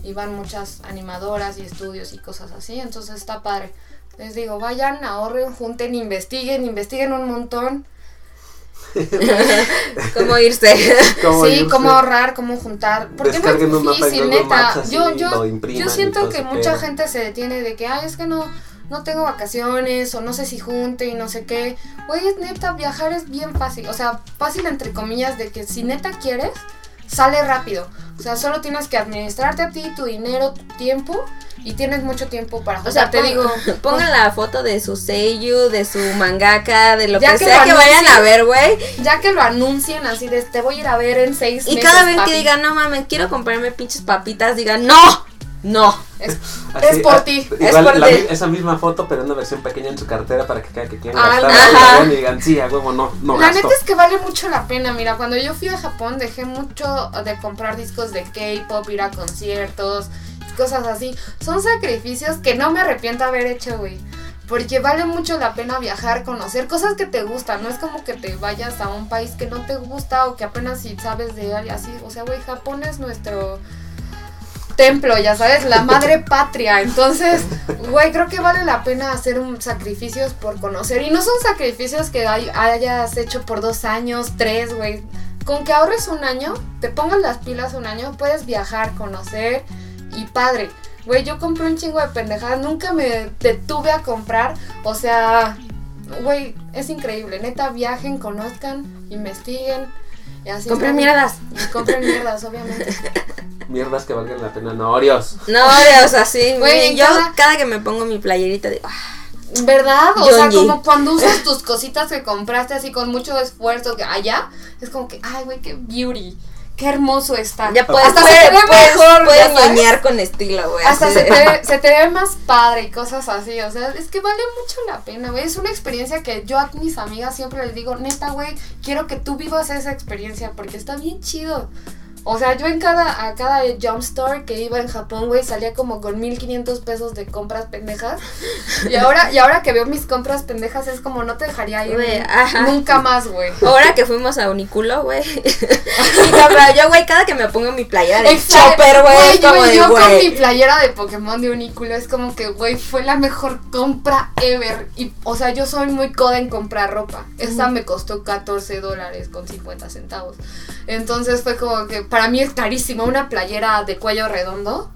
Y van muchas animadoras y estudios y cosas así. Entonces está padre. Les digo, vayan, ahorren, junten, investiguen, investiguen un montón. ¿Cómo irse? ¿Cómo sí, irse? cómo ahorrar, cómo juntar. Porque es en difícil, neta. Yo, yo, yo siento que mucha gente se detiene de que, ay, es que no, no tengo vacaciones o no sé si junte y no sé qué. Güey, es neta, viajar es bien fácil. O sea, fácil entre comillas de que si neta quieres, sale rápido. O sea, solo tienes que administrarte a ti, tu dinero, tu tiempo y tienes mucho tiempo para O sea, te digo, pongan la foto de su seiyu, de su mangaka, de lo Ya que, que sea lo que vayan a ver, güey. ya que lo anuncien así de te voy a ir a ver en seis Y meses. cada vez que papi". digan, no mames, quiero comprarme pinches papitas, digan, no, no. Es, Así, es por ah, ti. Igual por la ti. esa misma foto, pero en una versión pequeña en su cartera para que cada que quieran Ah, gastar y digan, sí, a huevo, no, no La gasto. neta es que vale mucho la pena. Mira, cuando yo fui a Japón dejé mucho de comprar discos de K-pop, ir a conciertos, cosas así. Son sacrificios que no me arrepiento haber hecho, güey. Porque vale mucho la pena viajar, conocer cosas que te gustan. No es como que te vayas a un país que no te gusta o que apenas si sabes de él y así. O sea, güey, Japón es nuestro templo, ya sabes, la madre patria. Entonces, güey, creo que vale la pena hacer un sacrificios por conocer. Y no son sacrificios que hay- hayas hecho por dos años, tres, güey. Con que ahorres un año, te pongas las pilas un año, puedes viajar, conocer y padre. Güey, yo compré un chingo de pendejadas, nunca me detuve a comprar. O sea, güey, es increíble. Neta, viajen, conozcan, investiguen. Y así Compren mierdas. Y compren mierdas, obviamente. Mierdas que valgan la pena, no Oreos. No, o sea, sí. Güey, miren, yo cada- cada que me pongo mi playerita digo, ah, ¿Verdad? O sea, como cuando usas tus cositas que compraste así con mucho esfuerzo que allá, es como que, ay, güey, qué beauty. Qué hermoso está. ya puedes, Hasta puedes, se te ve puedes, mejor, puedes ñoñar con estilo, güey. Hasta así se te, ve, se te ve más padre y cosas así. O sea, es que vale mucho la pena, güey. Es una experiencia que yo a mis amigas siempre les digo, neta, güey, quiero que tú vivas esa experiencia porque está bien chido. O sea, yo en cada, a cada Jump Store que iba en Japón, güey, salía como con 1500 pesos de compras pendejas. Y ahora, y ahora que veo mis compras pendejas es como no te dejaría ir nunca más, güey. Ahora que fuimos a Uniculo, güey. yo, güey, cada que me pongo mi playera de Exacto. chopper, güey, como de, yo con mi playera de Pokémon de Uniculo es como que, güey, fue la mejor compra ever. Y, o sea, yo soy muy coda en comprar ropa. Esa me costó 14 dólares con 50 centavos. Entonces fue como que, para mí es carísimo una playera de cuello redondo.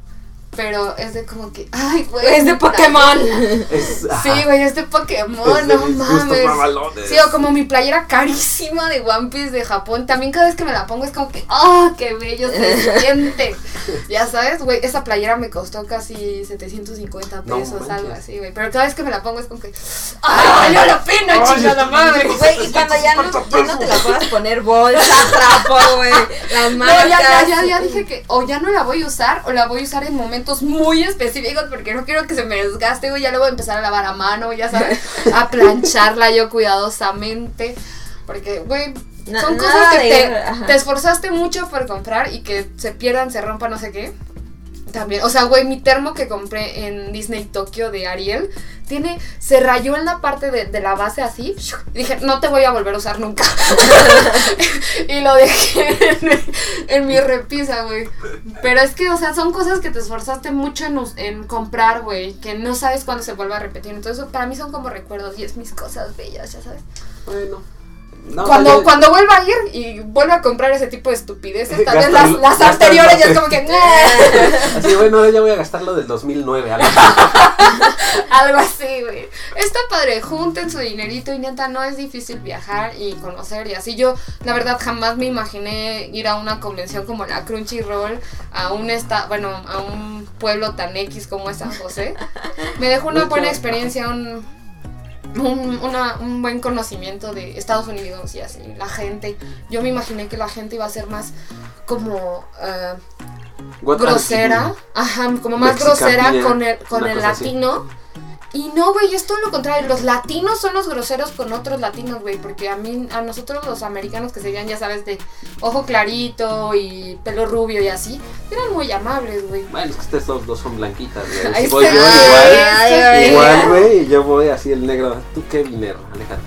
Pero es de como que, ay, güey. Es de Pokémon. Es, Sí, güey, es de Pokémon, es de no mames. Sí, o como mi playera carísima de One Piece de Japón. También cada vez que me la pongo es como que, ¡ah, qué bello se siente! Ya sabes, güey, esa playera me costó casi 750 No pesos, algo así, güey. Pero cada vez que me la pongo es como que, ¡ay, valió la pena, Ay, chingada madre! Güey, y cuando ya no, ya no te la puedas poner bolsa, trapo, güey. Las No, marcas. ya, ya, ya, ya dije que o ya no la voy a usar o la voy a usar en momentos muy específicos porque no quiero que se me desgaste, güey. Ya la voy a empezar a lavar a mano, ya sabes, a plancharla yo cuidadosamente. Porque, güey, son cosas que te, te esforzaste mucho por comprar y que se pierdan, se rompan, no sé qué. También, o sea, güey, mi termo que compré en Disney Tokio de Ariel tiene, se rayó en la parte de, de la base así. Y dije, no te voy a volver a usar nunca. y lo dejé en, mi- en mi repisa, güey. Pero es que, o sea, son cosas que te esforzaste mucho en, en comprar, güey, que no sabes cuándo se vuelva a repetir. Entonces, para mí son como recuerdos y es mis cosas bellas, ya sabes. Bueno. No, cuando, cuando vuelva a ir y vuelva a comprar ese tipo de estupideces, tal vez las, las anteriores ya es como que, "Nah". Así, bueno, ahora ya voy a gastar lo del 2009. algo así. Algo así, güey. Está padre, junten su dinerito y neta, no es difícil viajar y conocer y así. Yo, la verdad, jamás me imaginé ir a una convención como la Crunchyroll, a un esta, bueno, a un pueblo tan X como es San José. Me dejó una buena experiencia, un... un, una- un buen conocimiento de Estados Unidos y así, la gente. Yo me imaginé que la gente iba a ser más como eh, grosera, ajá, como más grosera con el, con el así. Y no, güey, es todo lo contrario. Los latinos son los groseros con otros latinos, güey. Porque a mí, a nosotros los americanos que serían, ya sabes, de ojo clarito y pelo rubio y así, eran muy amables, güey. Bueno, es que ustedes dos, dos son blanquitas, güey. Si voy yo igual, Ay, ay, igual, güey, y yo voy así el negro. Tú qué vinero, aléjate.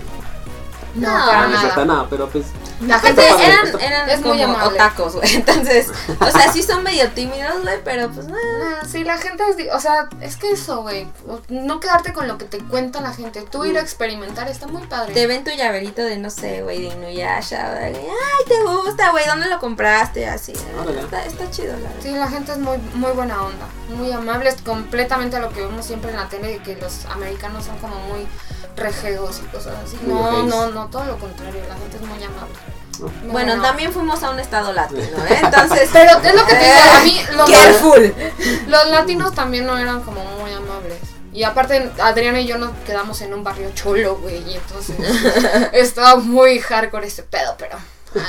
No, No, para Ah, nada. no, pero pues. La gente eran, eran es muy como amable. otacos, güey. Entonces, o sea, sí son medio tímidos, güey, pero pues no. No, sí, la gente es, o sea, es que eso, güey, no quedarte con lo que te cuenta la gente, tú ir a experimentar está muy padre. Te ven tu llaverito de, no sé, güey, de Inuyasha, güey. Ay, te gusta, güey, ¿dónde lo compraste? Así. Órale. Está, está chido, la verdad. Sí, la gente es muy, muy buena onda, muy amable, es completamente a lo que vemos siempre en la tele, de que los americanos son como muy rejegos y cosas así. No, no, no, todo lo contrario, la gente es muy amable. Bueno, también fuimos a un estado latino, ¿eh? Entonces. Pero es lo que te digo, a mí los, Careful. los latinos también no eran como muy amables. Y aparte, Adriana y yo nos quedamos en un barrio cholo, güey, y entonces estaba muy hardcore ese pedo, pero...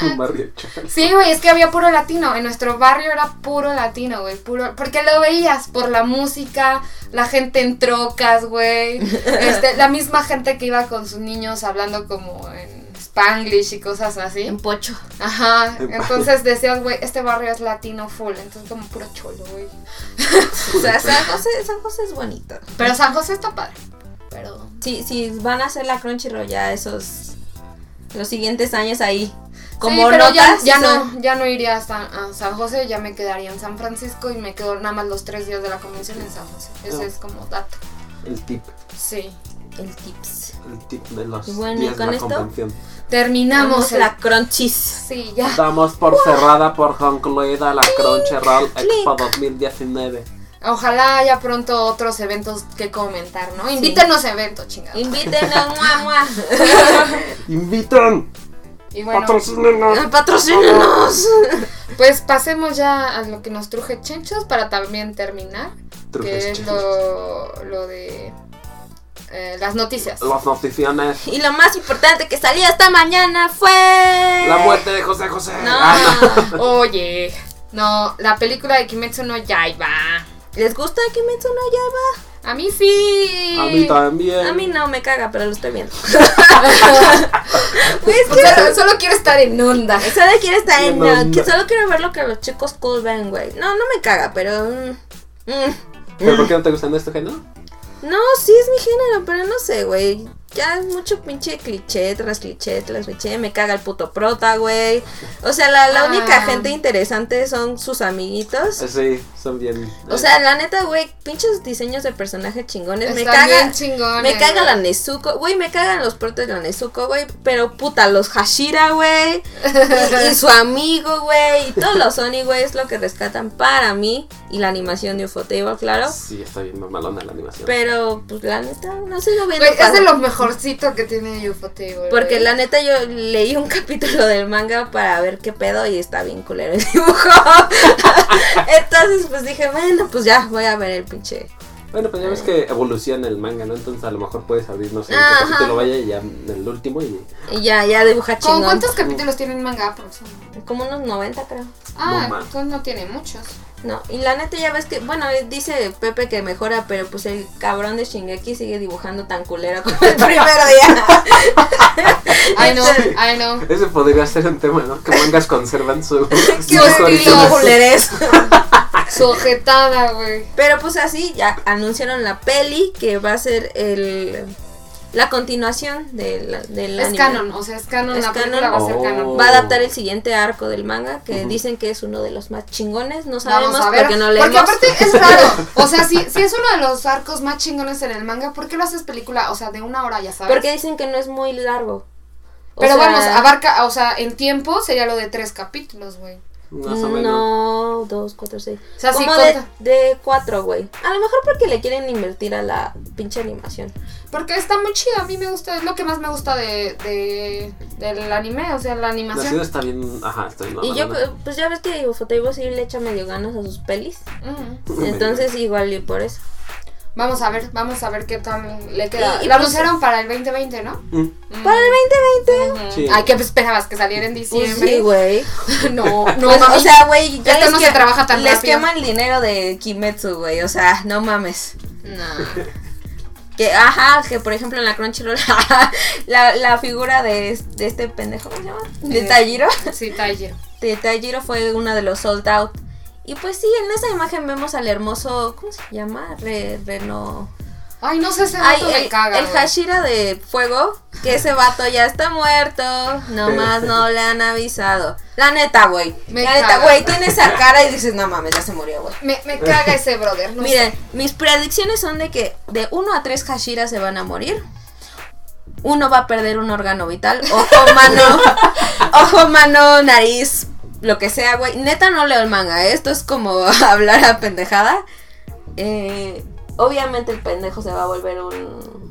Un barrio chaval. Sí, güey, es que había puro latino. En nuestro barrio era puro latino, güey. Puro. Porque lo veías por la música, la gente en trocas, güey. Este, la misma gente que iba con sus niños hablando como en Spanglish y cosas así. En pocho. Ajá. Entonces decías, güey, este barrio es latino full. Entonces, como puro cholo, güey. O sea, San José, San José es bonito. Pero San José está padre. Pero. Sí, sí, van a hacer la Crunchyroll ya esos. Los siguientes años ahí. Como sí, pero notas, ya sí no, ya no iría hasta a San José, ya me quedaría en San Francisco y me quedo nada más los tres días de la convención en San José. Ese Oh. es como dato. El tip. Sí. El tips. El tip de los Y bueno, ¿y días de con la esto? convención. Terminamos el- la Crunchies. Sí, ya. Damos por cerrada, por concluida la Crunchyroll Expo 2019. Ojalá haya pronto otros eventos que comentar, ¿no? Invítenos a eventos, chingados. Invítenos, mua, mua. ¡Invitan! Y bueno, ¡Patrocínenos! Patrocínenos. pues pasemos ya a lo que nos truje Chenchos para también terminar. Trujes que es lo, lo de eh, las noticias. Las noticiones. Y lo más importante que salió esta mañana fue. La muerte de José José. No. Ah, no. Oye, no, la película de Kimetsu no Yaiba. ¿Les gusta Kimetsu no Yaiba? A mí sí. A mí también. A mí no me caga, pero lo estoy viendo. O sea, solo quiero estar en onda. Solo quiero estar en. Que solo quiero ver lo que los chicos cool ven, güey. No, no me caga, pero. mm, mm. ¿Pero por qué no te gustan este género? No, sí es mi género, pero no sé, güey. Ya es mucho pinche cliché tras cliché tras cliché. Me caga el puto prota, güey. O sea, la, la Ah. única gente interesante son sus amiguitos. Eh, Sí, son bien. O sea, la neta, güey, pinches diseños de personajes chingones. me Están caga. bien chingones, Me caga la Nezuko, güey, me cagan los protas de la Nezuko, güey, pero puta, los Hashira, güey, y, y su amigo, güey, y todos los Sony, güey, es lo que rescatan para mí, y la animación de Ufotable, claro, Sí, está bien mamalona la animación. pero, pues, la neta, no sigo viendo Güey, es de lo mejorcito que tiene Ufotable. güey. Porque la neta yo leí un capítulo del manga para ver qué pedo y está bien culero el dibujo. Entonces pues dije, bueno, pues ya voy a ver el pinche. Bueno, pues ya ves que evoluciona el manga, ¿no? Entonces a lo mejor puedes abrir, no sé, en Ajá. capítulo vaya y ya en el último y... Y ya, ya dibuja ¿Cómo chingón. cuántos capítulos tiene el manga? Como unos 90 creo. Ah, entonces no tiene muchos. No, y la neta ya ves que, bueno, dice Pepe que mejora, pero pues el cabrón de Shingeki sigue dibujando tan culero como el primer día. Ay, no, Entonces, ay, no. Ese podría ser un tema, ¿no? Que mangas conservan su... Qué sus estilo, originales. culeres. Su ojetada, güey. Pero pues así, ya anunciaron la peli que va a ser el la continuación del, del Es anime. canon, o sea, es canon, Es la canon. va a ser Oh. canon. Va a adaptar el siguiente arco del manga, que dicen que es uno de los más chingones. No sabemos Vamos a ver. porque no leemos. Porque aparte es raro. O sea, si, si es uno de los arcos más chingones en el manga, ¿por qué lo haces película? O sea, de una hora, ya sabes. Porque dicen que no es muy largo. O Pero sea, vamos, abarca, o sea, en tiempo sería lo de tres capítulos, güey. Más o menos. No, dos, cuatro, seis. O sea, sí Como de, de cuatro, güey. A lo mejor porque le quieren invertir a la pinche animación. Porque está muy chido, a mí me gusta, es lo que más me gusta de, de del anime, o sea, la La animación. ciudad está bien... Ajá, está bien Y yo, mamalona. pues ya ves que Ufotable sí le echa medio ganas a sus pelis. Mm. Entonces, igual y por eso. Vamos a ver, vamos a ver qué tal le queda. Y- y la pues- para el 2020, ¿no? Mm, Mm. Para el 2020. Ujú. Sí. Ay, ¿qué esperabas? ¿Que saliera en Pues diciembre? sí, güey. no, no, Pues, o sea, güey, ya Esto les no que- se trabaja tan Les rápido. quema el dinero de Kimetsu, güey. O sea, no mames. No. Que, ajá, que por ejemplo en la Crunchyroll, la, la figura de, de este pendejo, ¿cómo se llama? De Eh. Tajiro. Sí, Taijiro. De Tajiro fue uno de los sold out. Y pues sí, en esa imagen vemos al hermoso, ¿cómo se llama? Re, Reno. Ay, no sé, ese Ay, vato me el, caga. el. Hashira de fuego, que ese vato ya está muerto, nomás no le han avisado. La neta, güey. Me La neta, güey, tiene esa cara y dices, no mames, ya se murió, güey. Me, me caga ese brother. No Miren, sé. mis predicciones son de que de uno a tres Hashiras se van a morir. Uno va a perder un órgano vital. Ojo, mano. ojo, mano, nariz. Lo que sea, güey. Neta no leo el manga. ¿eh? Esto es como hablar a pendejada. Eh, obviamente el pendejo se va a volver un.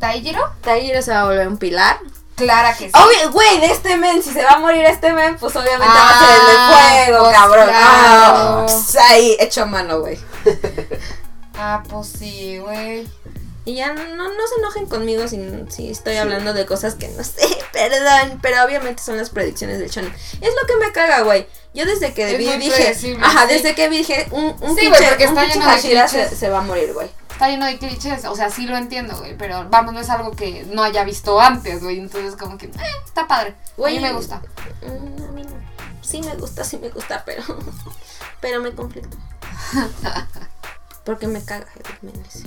¿Taijiro? Taijiro se va a volver un pilar. Clara que sí. Obvio, güey, de este men, si se va a morir este men, pues obviamente va a Ah, ser el de fuego, pues cabrón. claro. Ah, pues ahí, hecho mano, güey. Ah, pues sí, güey. Y ya no, no se enojen conmigo si, si estoy hablando de cosas que no sé, perdón, pero obviamente son las predicciones del shonen. Es lo que me caga, güey. Yo desde que Es vi dije, ajá, sí. desde que vi dije, un, un Sí, pinche, güey, porque un está pinche lleno de Hashira se, se va a morir, güey. Está lleno de clichés, o sea, sí lo entiendo, güey, pero vamos, no es algo que no haya visto antes, güey, entonces como que, eh, está padre, a Güey, mí me gusta. Mm, a mí no. Sí me gusta, sí me gusta, pero pero me conflicto. Porque me caga Edith Méndez.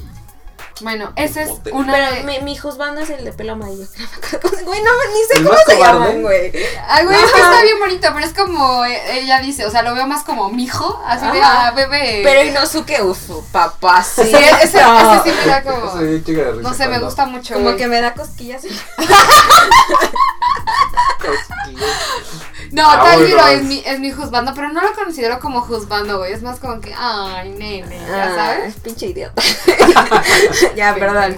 Bueno, ese es Joder. una Pero de... mi, mi juzgando es el de pelo amarillo. Güey, no, ni sé ¿El cómo se cobarde? llaman, güey. Ay, güey, es que está bien bonito, pero es como eh, ella dice, o sea, lo veo más como mijo, así de, ah, bebé. Pero Inosuke, uff, papá, sí. Sí, ese, ese No. sí me da como... No sé, me gusta mucho, Como güey. que me da cosquillas. No, Ah, Tanjiro es mi, es mi juzgando, pero no lo considero como juzgando, güey. Es más como que, ay, nene, ya Ah, sabes. Pinche idiota. ya, perdón.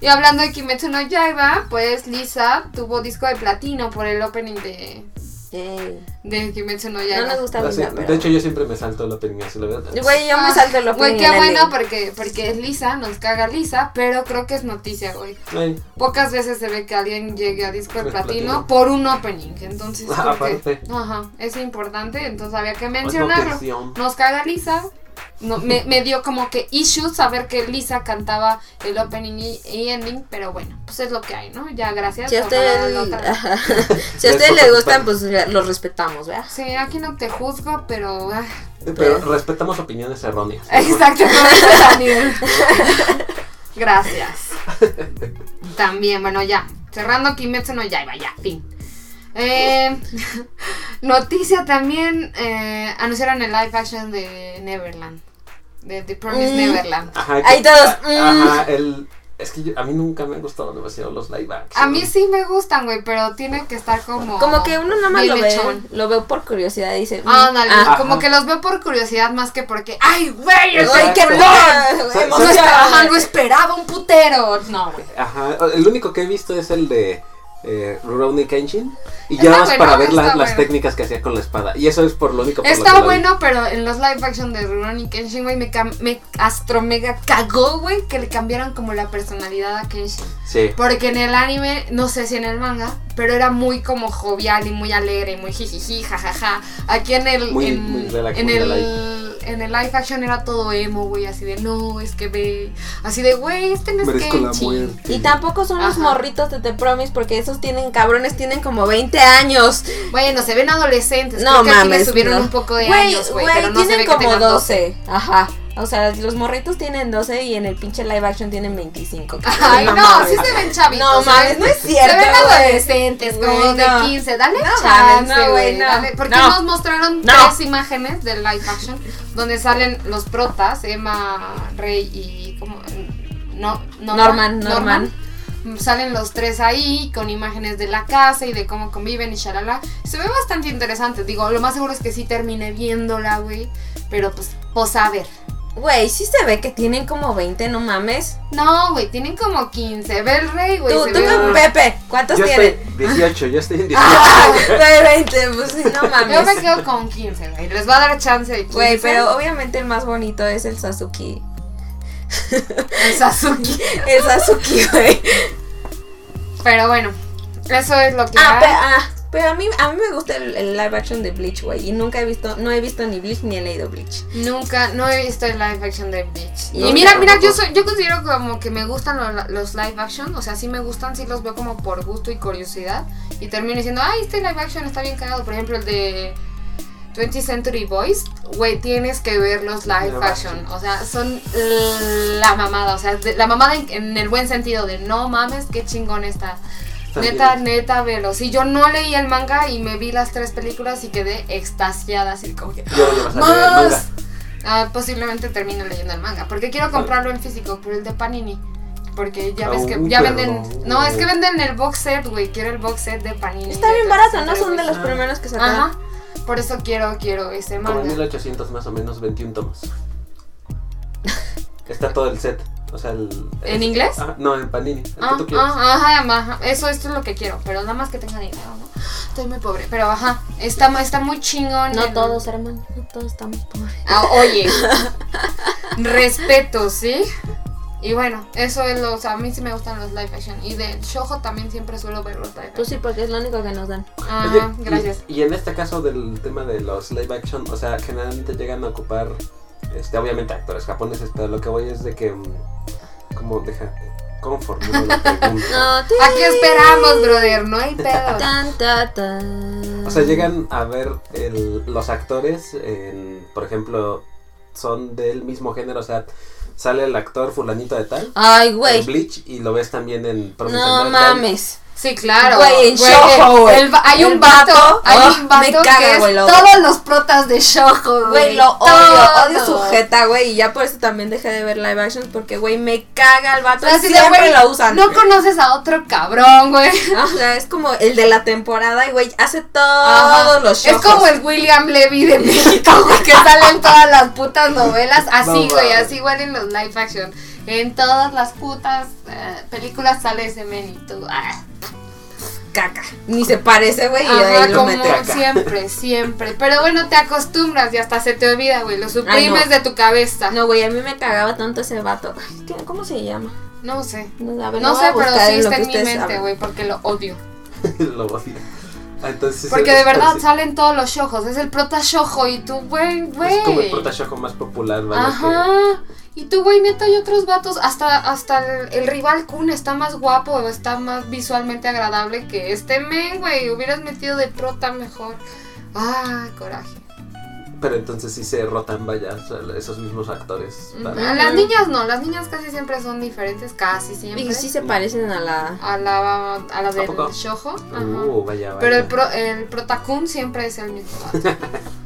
Y hablando de Kimetsu no Yaiba, pues Lisa tuvo disco de platino por el opening de, Ey, de Kimetsu no No Yaiba. nos gusta Ah, sí, Lisa, pero... De hecho, yo siempre me salto la opening así, la verdad. Güey, yo me Ah, salto el Güey, opening qué y el bueno porque, porque es Lisa, nos caga Lisa, pero creo que es noticia, güey. Ay, Pocas veces se ve que alguien llegue a disco de De platino, platino. por un opening. Entonces, Ah, que- aparte. ajá, es importante, entonces había que es mencionarlo. Nos caga Lisa. No, me, me dio como que issues saber que Lisa cantaba el opening y, y ending, pero bueno, pues es lo que hay, ¿no? Ya, gracias. Si a ojalá usted, lo otra- ajá. si a usted le gustan, pues ya los respetamos, ¿verdad? Sí, aquí no te juzgo, pero... ah, Pero respetamos opiniones erróneas. Exacto, dice Daniel. Gracias. También, bueno, ya. Cerrando Kimetsu no Yaiba, ya, fin. Eh, noticia también, eh, anunciaron el live action de Neverland. De The Promised Mm. Neverland. Ajá, Ahí todos, mm. Ajá, el. Es que yo- a mí nunca me han gustado demasiado los live action. A mí sí me gustan, güey, pero tiene que estar como... Como que uno nada más bien lo ve, lo veo por curiosidad y dice, mm, Ándale, ah, como Ajá. que los veo por curiosidad más que porque, ¡ay, güey! ¡Es ¡Ay, qué Exacto. pelón! ¿Sabes- No esperaba, lo esperaba un putero. No, güey. Ajá, el único que he visto es el de eh, Rurouni Kenshin. Y ya más bueno, para ver la- las bueno. técnicas que hacía con la espada. Y eso es por lo único por Está vi. bueno, pero en los live action de Rurouni Kenshin, güey, me, me astro mega cagó, güey, que le cambiaron como la personalidad a Kenshin. Sí. Porque en el anime, no sé si en el manga, pero era muy como jovial y muy alegre, muy jijiji, jajaja. Aquí en el Muy- en, muy relax, en muy el en el live action era todo emo, güey, así de no, es que ve, así de güey, este no es Kenshin. Y tampoco son los morritos de The Promise porque tienen cabrones, tienen como 20 años. Bueno, se ven adolescentes. No Creo que mames. subieron no. un poco de Güey, años, güey, pero no se tienen ve que como tengan 12. Ajá. O sea, los morritos tienen 12 y en el pinche live action tienen 25. Ay, no, mames. sí se ven chavitos. No mames, no es cierto. Se ven güey. adolescentes, como Güey, de no. 15. Dale No chance, no, güey. no. Porque No. nos mostraron No. tres imágenes del live action donde salen los protas, Emma, Rey y. ¿cómo? No, Norman, Norman. Salen los tres ahí con imágenes de la casa y de cómo conviven y shalala. Se ve bastante interesante. Digo, lo más seguro es que sí termine viéndola, güey. Pero pues, pues a ver. Güey, sí se ve que tienen como 20, no mames. No, güey, tienen como 15. Ve el rey, güey. Tú, tú, ve- con Pepe, ¿cuántos Yo tienen? estoy 18, yo estoy en 18. Ah, güey, 20, pues sí, no Yo me mames. quedo con 15, güey. Les va a dar chance de 15. Güey, pero obviamente el más bonito es el Sasuke. El Sasuke. El Sasuke, güey. Pero bueno, eso es lo que Ah, hay. pero, ah, pero a mí, a mí me gusta el, el live action de Bleach, güey. Y nunca he visto, no he visto ni Bleach ni he leído Bleach. Nunca, no he visto el live action de Bleach. No, y mira, mira, yo soy, yo considero como que me gustan lo- los, live action, o sea, sí me gustan, sí los veo como por gusto y curiosidad. Y termino diciendo, ay, este live action está bien cagado. Por ejemplo, el de 20th Century Boys, güey, tienes que ver los live action. O sea, son la mamada, o sea, de- la mamada en, en el buen sentido de no mames, qué chingón está. Está Neta, neta, velo. Sí, yo no leí el manga y me vi las tres películas y quedé extasiada, así como que. Yo. ¡Más! Ah, posiblemente termine leyendo el manga. Porque quiero comprarlo en físico, pero el de Panini. Porque ya ves que Au, ya venden. no. No, es que venden el box set, güey. Quiero el box set de Panini. Está bien 20th barato, ¿no? Son de los primeros que sacaron. Ajá. Por eso quiero, quiero ese Como manga. 1800 más o menos, 21 tomos. Está todo el set. O sea, el. ¿En el- inglés? Ah, no, en Panini. El Ah, que tú quieras. ah, ajá, ajá. Eso, esto es lo que quiero. Pero nada más que tenga dinero, ¿no? Estoy muy pobre. Pero ajá. Está, está muy chingón. No el- todos, hermano. No todos estamos pobres. Ah, oye. Respeto, ¿sí? Y bueno, eso es lo. O sea, a mí sí me gustan los live action. Y de Shoujo también siempre suelo ver los live action. Pues sí, porque es lo único que nos dan. Ah, Oye, gracias. Y, en este caso del tema de los live action, o sea, generalmente llegan a ocupar, este, obviamente actores japoneses, pero lo que voy es de que, mm, como deja, ¿cómo formulo la pregunta? No. Aquí esperamos, brother, no hay pedo. Tan, ta, tan. O sea, llegan a ver el- los actores, en, por ejemplo, son del mismo género, o sea, sale el actor fulanito de tal, Ay, en güey. Bleach, y lo ves también en Promised No mames. Sí, claro. Güey, en Shoujo, el- güey. el hay un vato, vato, hay oh, un vato me caga, que es güey, lo todos los protas de Shoujo, güey. Güey, lo odio, Todos. odio su jeta, güey, y ya por eso también dejé de ver live actions porque, güey, me caga el vato, Así de, siempre güey, lo usan. No conoces a otro cabrón, güey. O sea, es como el de la temporada y, güey, hace todos Ajá. los Es shows. como el William Levy de México, güey, que sale en todas las putas novelas. Así, No, güey, así igual en los live action. En todas las putas eh, películas sale ese men y tú. ah. caca. Ni se parece, güey, y Ajá, ahí lo como. Caca. siempre, siempre. Pero bueno, te acostumbras y hasta se te olvida, güey. Lo suprimes no. de tu cabeza. No, güey, a mí me cagaba tanto ese vato. Ay, ¿qué- ¿Cómo se llama? sé. No, ver, No sé, pero sí está en mi mente, güey, porque lo odio. lo odio. Ah, entonces, Porque de verdad parece- salen todos los shojos. Es el prota shojo y tú, güey, güey. Es como el protashojo más popular, ¿vale? Ajá. Y tú, güey, neta, hay otros vatos. Hasta, hasta el, el rival Kun está más guapo o está más visualmente agradable que este men, güey. Hubieras metido de prota mejor. Ah, coraje. Pero entonces sí se rotan, vaya, esos mismos actores. Para- las niñas no, las niñas casi siempre son diferentes, casi siempre. Y sí se parecen a la. A la, a la del. Ajá. Uh, vaya, vaya. Pero el, pro, el protacun siempre es el mismo vato.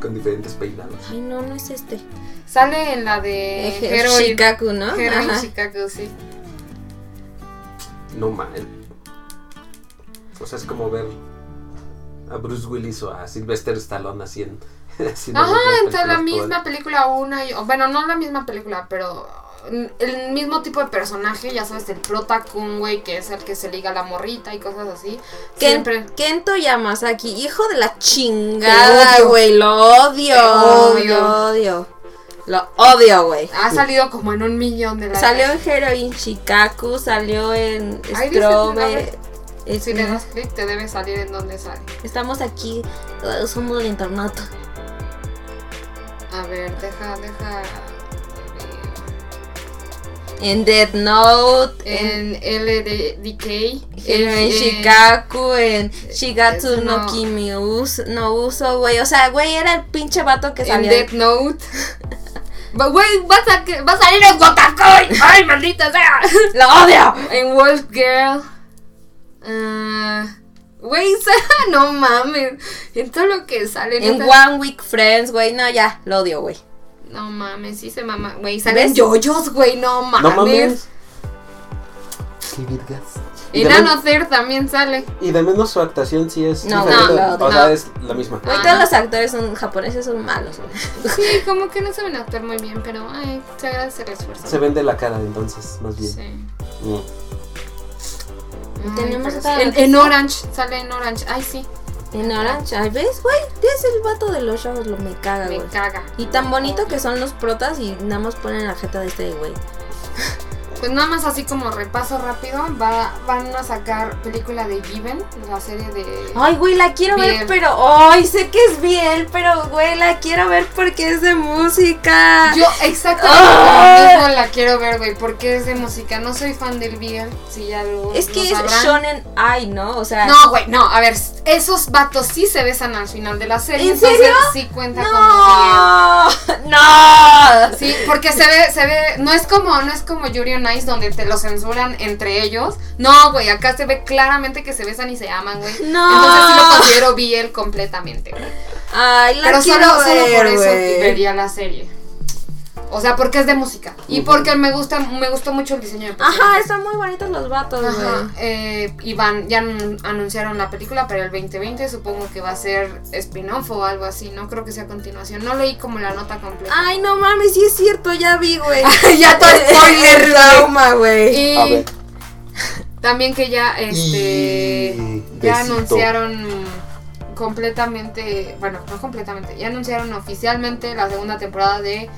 Con diferentes peinados. Ay, no, no es este. Sale en la de Heroin. Shikaku, ¿no? Ajá. Shikaku, sí. No mal. O sea, es como ver a Bruce Willis o a Sylvester Stallone así en. haciendo Ajá, entre la misma película una y... Bueno, no la misma película, pero el mismo tipo de personaje, ya sabes, el prota Kun, güey, que es el que se liga a la morrita y cosas así. Ken- Siempre... Kento Yamasaki, hijo de la chingada, güey. Lo odio. Odio. Lo odio. Lo odio, güey. Ha salido como en un millón de la Salió en Heroin Shikaku, salió en Ahí dice el Si le das clic, te debe salir en donde sale. Estamos aquí, somos del internato. A ver, deja, deja... En Death Note, en, En LDK. en, en Shikaku, en Shigatsu no no- Kimi Us- no uso, güey. O sea, güey, era el pinche vato que En salía. Death Note. Güey, vas a, va a salir en Gotakoi. ¡Ay, maldita sea! ¡Lo odio! En Wolf Girl. Ah, Güey, no mames. En todo lo que sale. En neta- One Week Friends, güey. No, ya, lo odio, güey. No mames, sí se mama. Güey, salen yoyos, güey, no mames. No mames. Qué virgas. Y Y Nanocer también sale. y de menos su actuación sí es No, no, o no. sea, es la misma. Güey, Ah, todos no. los actores son japoneses son malos, güey. Sí, como que no saben actuar muy bien, pero ay, se agradece el esfuerzo. Se vende la cara entonces, más bien. Sí. Mm. Ay, Tenemos sí. en Orange, sale en Orange. Ay, sí. En Orange, ¿ves, güey? Es el vato de los shows, lo me caga, Me güey. caga. Y tan bonito que son los protas y nada más ponen la jeta de este güey. Pues nada más así como repaso rápido, va, van a sacar película de Given, la serie de... Ay, güey, la quiero ver, pero. Ay, sé que es bien, pero, güey, la quiero ver porque es de música. Yo exactamente mismo la quiero ver, güey, porque es de música. No soy fan del Biel, si ya lo es lo que es. Shonen Ai, ¿no? O sea. No, güey, no, a ver, esos vatos sí se besan al final de la serie. ¿En entonces serio? sí cuenta como No, no. Sí, porque se ve, se ve, no es como, no es como Yuri on Ice donde te lo censuran entre ellos. No, güey, acá se ve claramente que se besan y se aman, güey. No. Entonces sí lo considero Biel completamente, güey. Ay, la Pero quiero solo, solo por ver, eso vería la serie. O sea, porque es de música. Y porque me gusta, me gustó mucho el diseño de personajes. Ajá, están muy bonitos los vatos, Ajá, güey. eh, y van, ya anun- anunciaron la película para el 2020, supongo que va a ser spin-off o algo así, no creo que sea a continuación, no leí como la nota completa. Ay, no mames, sí es cierto, ya vi, güey. ya todo spoiler, trauma, güey. Y A ver. también que ya, este, Y ya besito. anunciaron completamente, bueno, no completamente, ya anunciaron oficialmente la segunda temporada de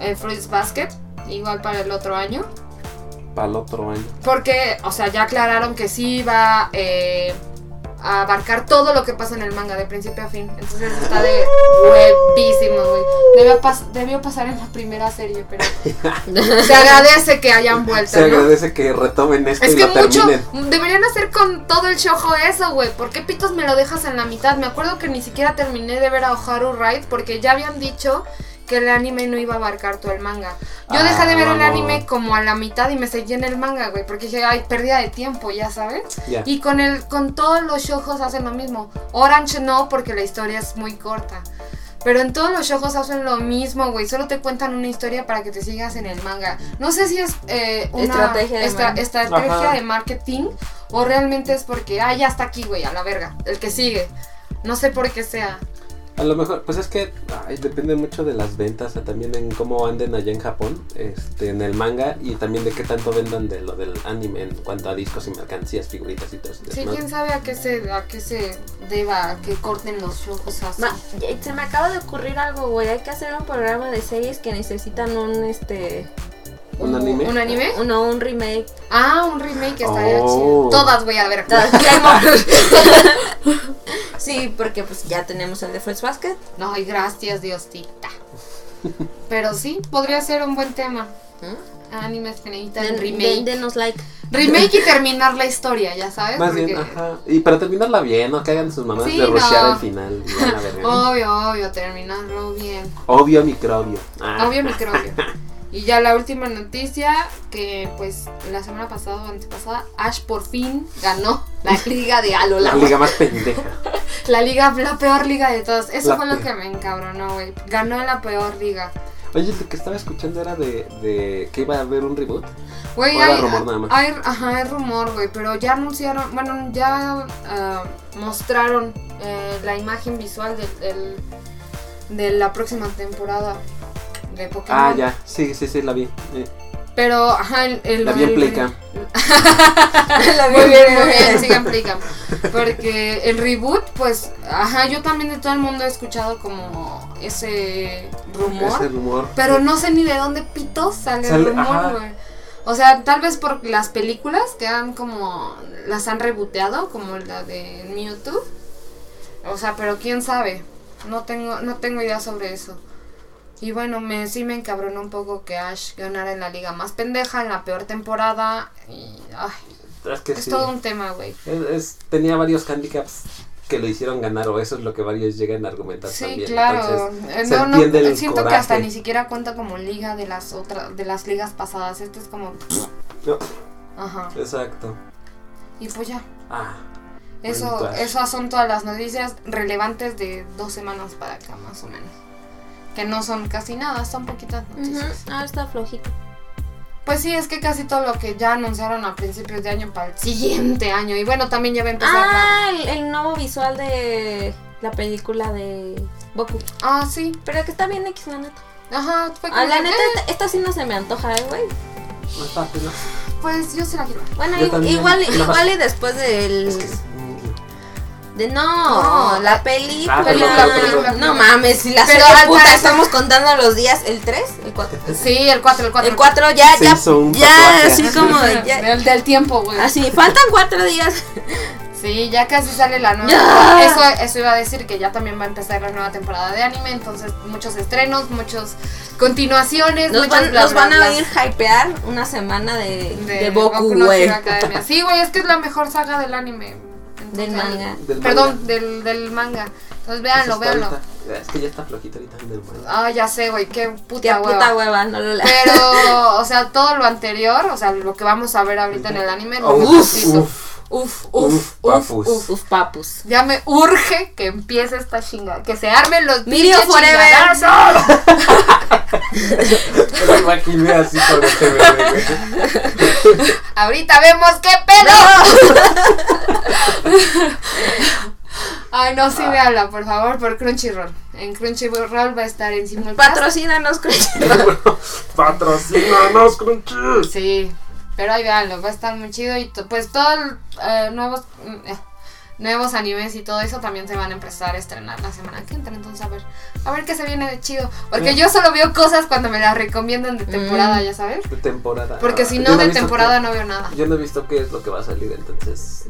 eh, Fruits Basket, igual para el otro año. Para el otro año. Porque, o sea, ya aclararon que sí va eh, a abarcar todo lo que pasa en el manga de principio a fin. Entonces está de huevísimo, güey. Debió, pas- debió pasar en la primera serie, pero se agradece que hayan vuelto, Se ¿no? agradece que retomen esto Es y que lo mucho terminen. deberían hacer con todo el shojo eso, güey. ¿Por qué pitos me lo dejas en la mitad? Me acuerdo que ni siquiera terminé de ver a Oharu Ride porque ya habían dicho que el anime no iba a abarcar todo el manga. Yo Ah, dejé de ver el anime como a la mitad y me seguí en el manga, güey, porque dije, ay, pérdida de tiempo, ya sabes. Y con el con todos los shojos hacen lo mismo. Orange no, porque la historia es muy corta. Pero en todos los shojos hacen lo mismo, güey. Solo te cuentan una historia para que te sigas en el manga. No sé si es eh, una Estrategia de estra- man- estrategia de marketing o realmente es porque, ah, ya está aquí, güey, a la verga. El que sigue. No sé por qué sea. A lo mejor, pues es que ay, depende mucho de las ventas, o sea, también en cómo anden allá en Japón, este, en el manga y también de qué tanto vendan de lo del anime en cuanto a discos y mercancías, figuritas y todo eso. Sí, quién sabe a qué se, a qué se deba que corten los shojos así. Ma- se me acaba de ocurrir algo, güey. Hay que hacer un programa de series que necesitan un, este... ¿Un anime? ¿Un anime? Uno, un remake. Ah, un remake estaría Oh. chido. Todas voy a ver. sí, porque pues ya tenemos el de Fruits Basket. No, y gracias, Diosita. Pero sí, podría ser un buen tema. Animes que necesitan Den- remake. den- denos like. Remake y terminar la historia, ya sabes. Más Porque- bien, ajá. Y para terminarla bien, no que hagan sus mamás Sí, de rushear no. al final. Obvio, obvio, terminarlo bien. Obvio microbio. Ah. Obvio microbio. Y ya la última noticia, que pues la semana pasada o antepasada, Ash por fin ganó la liga de La Alola. liga más pendeja. La liga, la peor liga de todas. Eso La fue lo que me encabronó, güey. Ganó la peor liga. Oye, lo que estaba escuchando era de, de que iba a haber un reboot. Güey, era hay, rumor nada más. hay- ajá, hay rumor, güey, pero ya anunciaron, bueno, ya ah, mostraron eh, la imagen visual del, del- de la próxima temporada de Pokémon. Ah, ya. Sí, sí, sí, la vi. Eh, Pero, ajá, el... el- la vi en Playcam. Muy bien, muy bien, sigan Playcam. Porque el reboot, pues, ajá, yo también de todo el mundo he escuchado como ese rumor. Ese rumor. Pero no sé ni de dónde pitos sale, el rumor, güey. O sea, tal vez por las películas que han como. las han reboteado, como la de Mewtwo. O sea, pero quién sabe. No tengo, no tengo idea sobre eso. Y bueno, me, sí me encabronó un poco que Ash ganara en la liga más pendeja, en la peor temporada. Y. Ay, Es que es sí. todo un tema, güey. Tenía varios handicaps que lo hicieron ganar, o eso es lo que varios llegan a argumentar Sí, también. claro. Entonces, Eh, no, no, el siento que hasta coraje. ni siquiera cuenta como liga de las otras, de las ligas pasadas. Esto es como. No, Ajá. exacto. Y pues ya. Ah, Eso, esas son todas las noticias relevantes de dos semanas para acá, más o menos. Que no son casi nada, son poquitas noticias. Ah, está flojito. Pues sí, es que casi todo lo que ya anunciaron a principios de año para el siguiente año. Y bueno, también ya va a empezar. Ah, el, el nuevo visual de la película de Boku. Ah, sí. Pero que está bien X, la neta. Ajá, fue Ah, como la de, neta, "Eh, esta, esta sí no se me antoja, eh, güey. Pues yo se la quiero. Bueno, igual, igual y después del... Es que es- De no, No, la película. Ah, película, película, No mames, si la Pero serie al puta parecer- estamos contando los días, el 3, el 4. Sí, el 4, el 4. El 4 ya, Se ya, ya, así como, ya, Del, del tiempo, güey. así, faltan 4 días. Sí, ya casi sale la nueva. Eso, eso iba a decir que ya también va a empezar la nueva temporada de anime. Entonces, muchos estrenos, muchas continuaciones. Nos muchas van, bla, nos bla, van a oír hypear una semana de, de, Boku Boku, no güey. Academia. Sí, güey, es que es la mejor saga del anime. Del manga. Del Perdón, manga. del, del manga. Entonces, véanlo, véanlo. ahorita- Es que ya está flojito ahorita el manga. Ah, ya sé, güey, qué puta Qué hueva. puta hueva, no lo. Pero, o sea, todo lo anterior, o sea, lo que vamos a ver ahorita en el anime, lo Uf, uf. Uf, Uf, uf, uf, papus. uf. Uf, papus. Ya me urge que empiece esta chingada, que se armen los Mirio forever. Me imaginé así con este bebé, güey. Ahorita vemos qué pedo. Ay, no, sí, véanla, por favor, por Crunchyroll. En Crunchyroll va a estar en simulcast. Patrocínanos, Crunchyroll. Patrocínanos, Crunchy. Sí, pero ahí véanlo, va a estar muy chido y pues todos eh, nuevos mm, eh, nuevos animes y todo eso también se van a empezar a estrenar la semana que entra, entonces a ver, a ver qué se viene de chido, porque yo solo veo cosas cuando me las recomiendan de temporada, Mm. ya sabes, De temporada. porque si no de temporada que- no veo nada. Yo no he visto qué es lo que va a salir, entonces.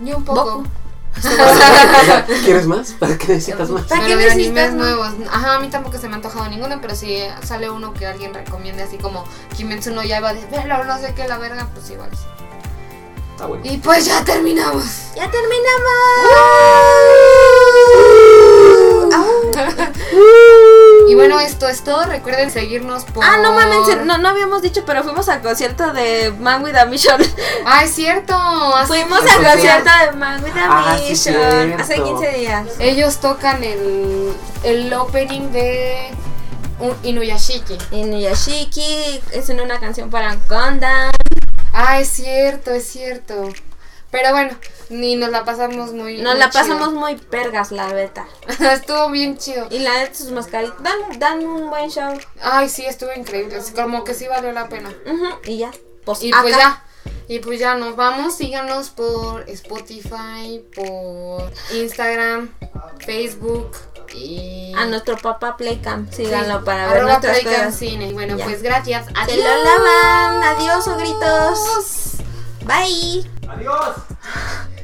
Yo un poco. Boku. ¿Quieres más? ¿Para qué necesitas más? ¿Para qué Pero de necesitas animes nuevos. Ajá, a mí tampoco se me ha antojado ninguno, pero si sale uno que alguien recomiende así como Kimetsu no Yaiba de verlo, no sé qué, la verga, pues igual sí. Está bueno. Y pues ya terminamos. Ya terminamos. Y bueno, esto es todo. Recuerden seguirnos por. Ah, no mames, no, no habíamos dicho, pero fuimos al concierto de Man with a Mission. Ah, es cierto. hace Fuimos 15 al días. concierto de Man with a Ah, sí, Mission hace 15 días. Ellos tocan el, el opening de un- Inuyashiki. En Yashiki es en una canción para Gundam. Ah, es cierto, es cierto. Pero bueno, ni nos la pasamos muy. Nos muy la chido. pasamos muy pergas, la beta. Estuvo bien chido. Y la neta, sus mascaritas dan, dan un buen show. Ay, sí, estuvo increíble. Como que sí valió la pena. Y ya. Pues, Y pues ya. Y pues ya nos vamos. Síganos por Spotify, por Instagram, Facebook y. A nuestro papá Playcam. Sí, Síganlo para ver nuestras Playcam cosas. Cine. Bueno, Ya. pues gracias. Se Adiós. lo lavan. Adiós, ogritos. Bye. Adiós.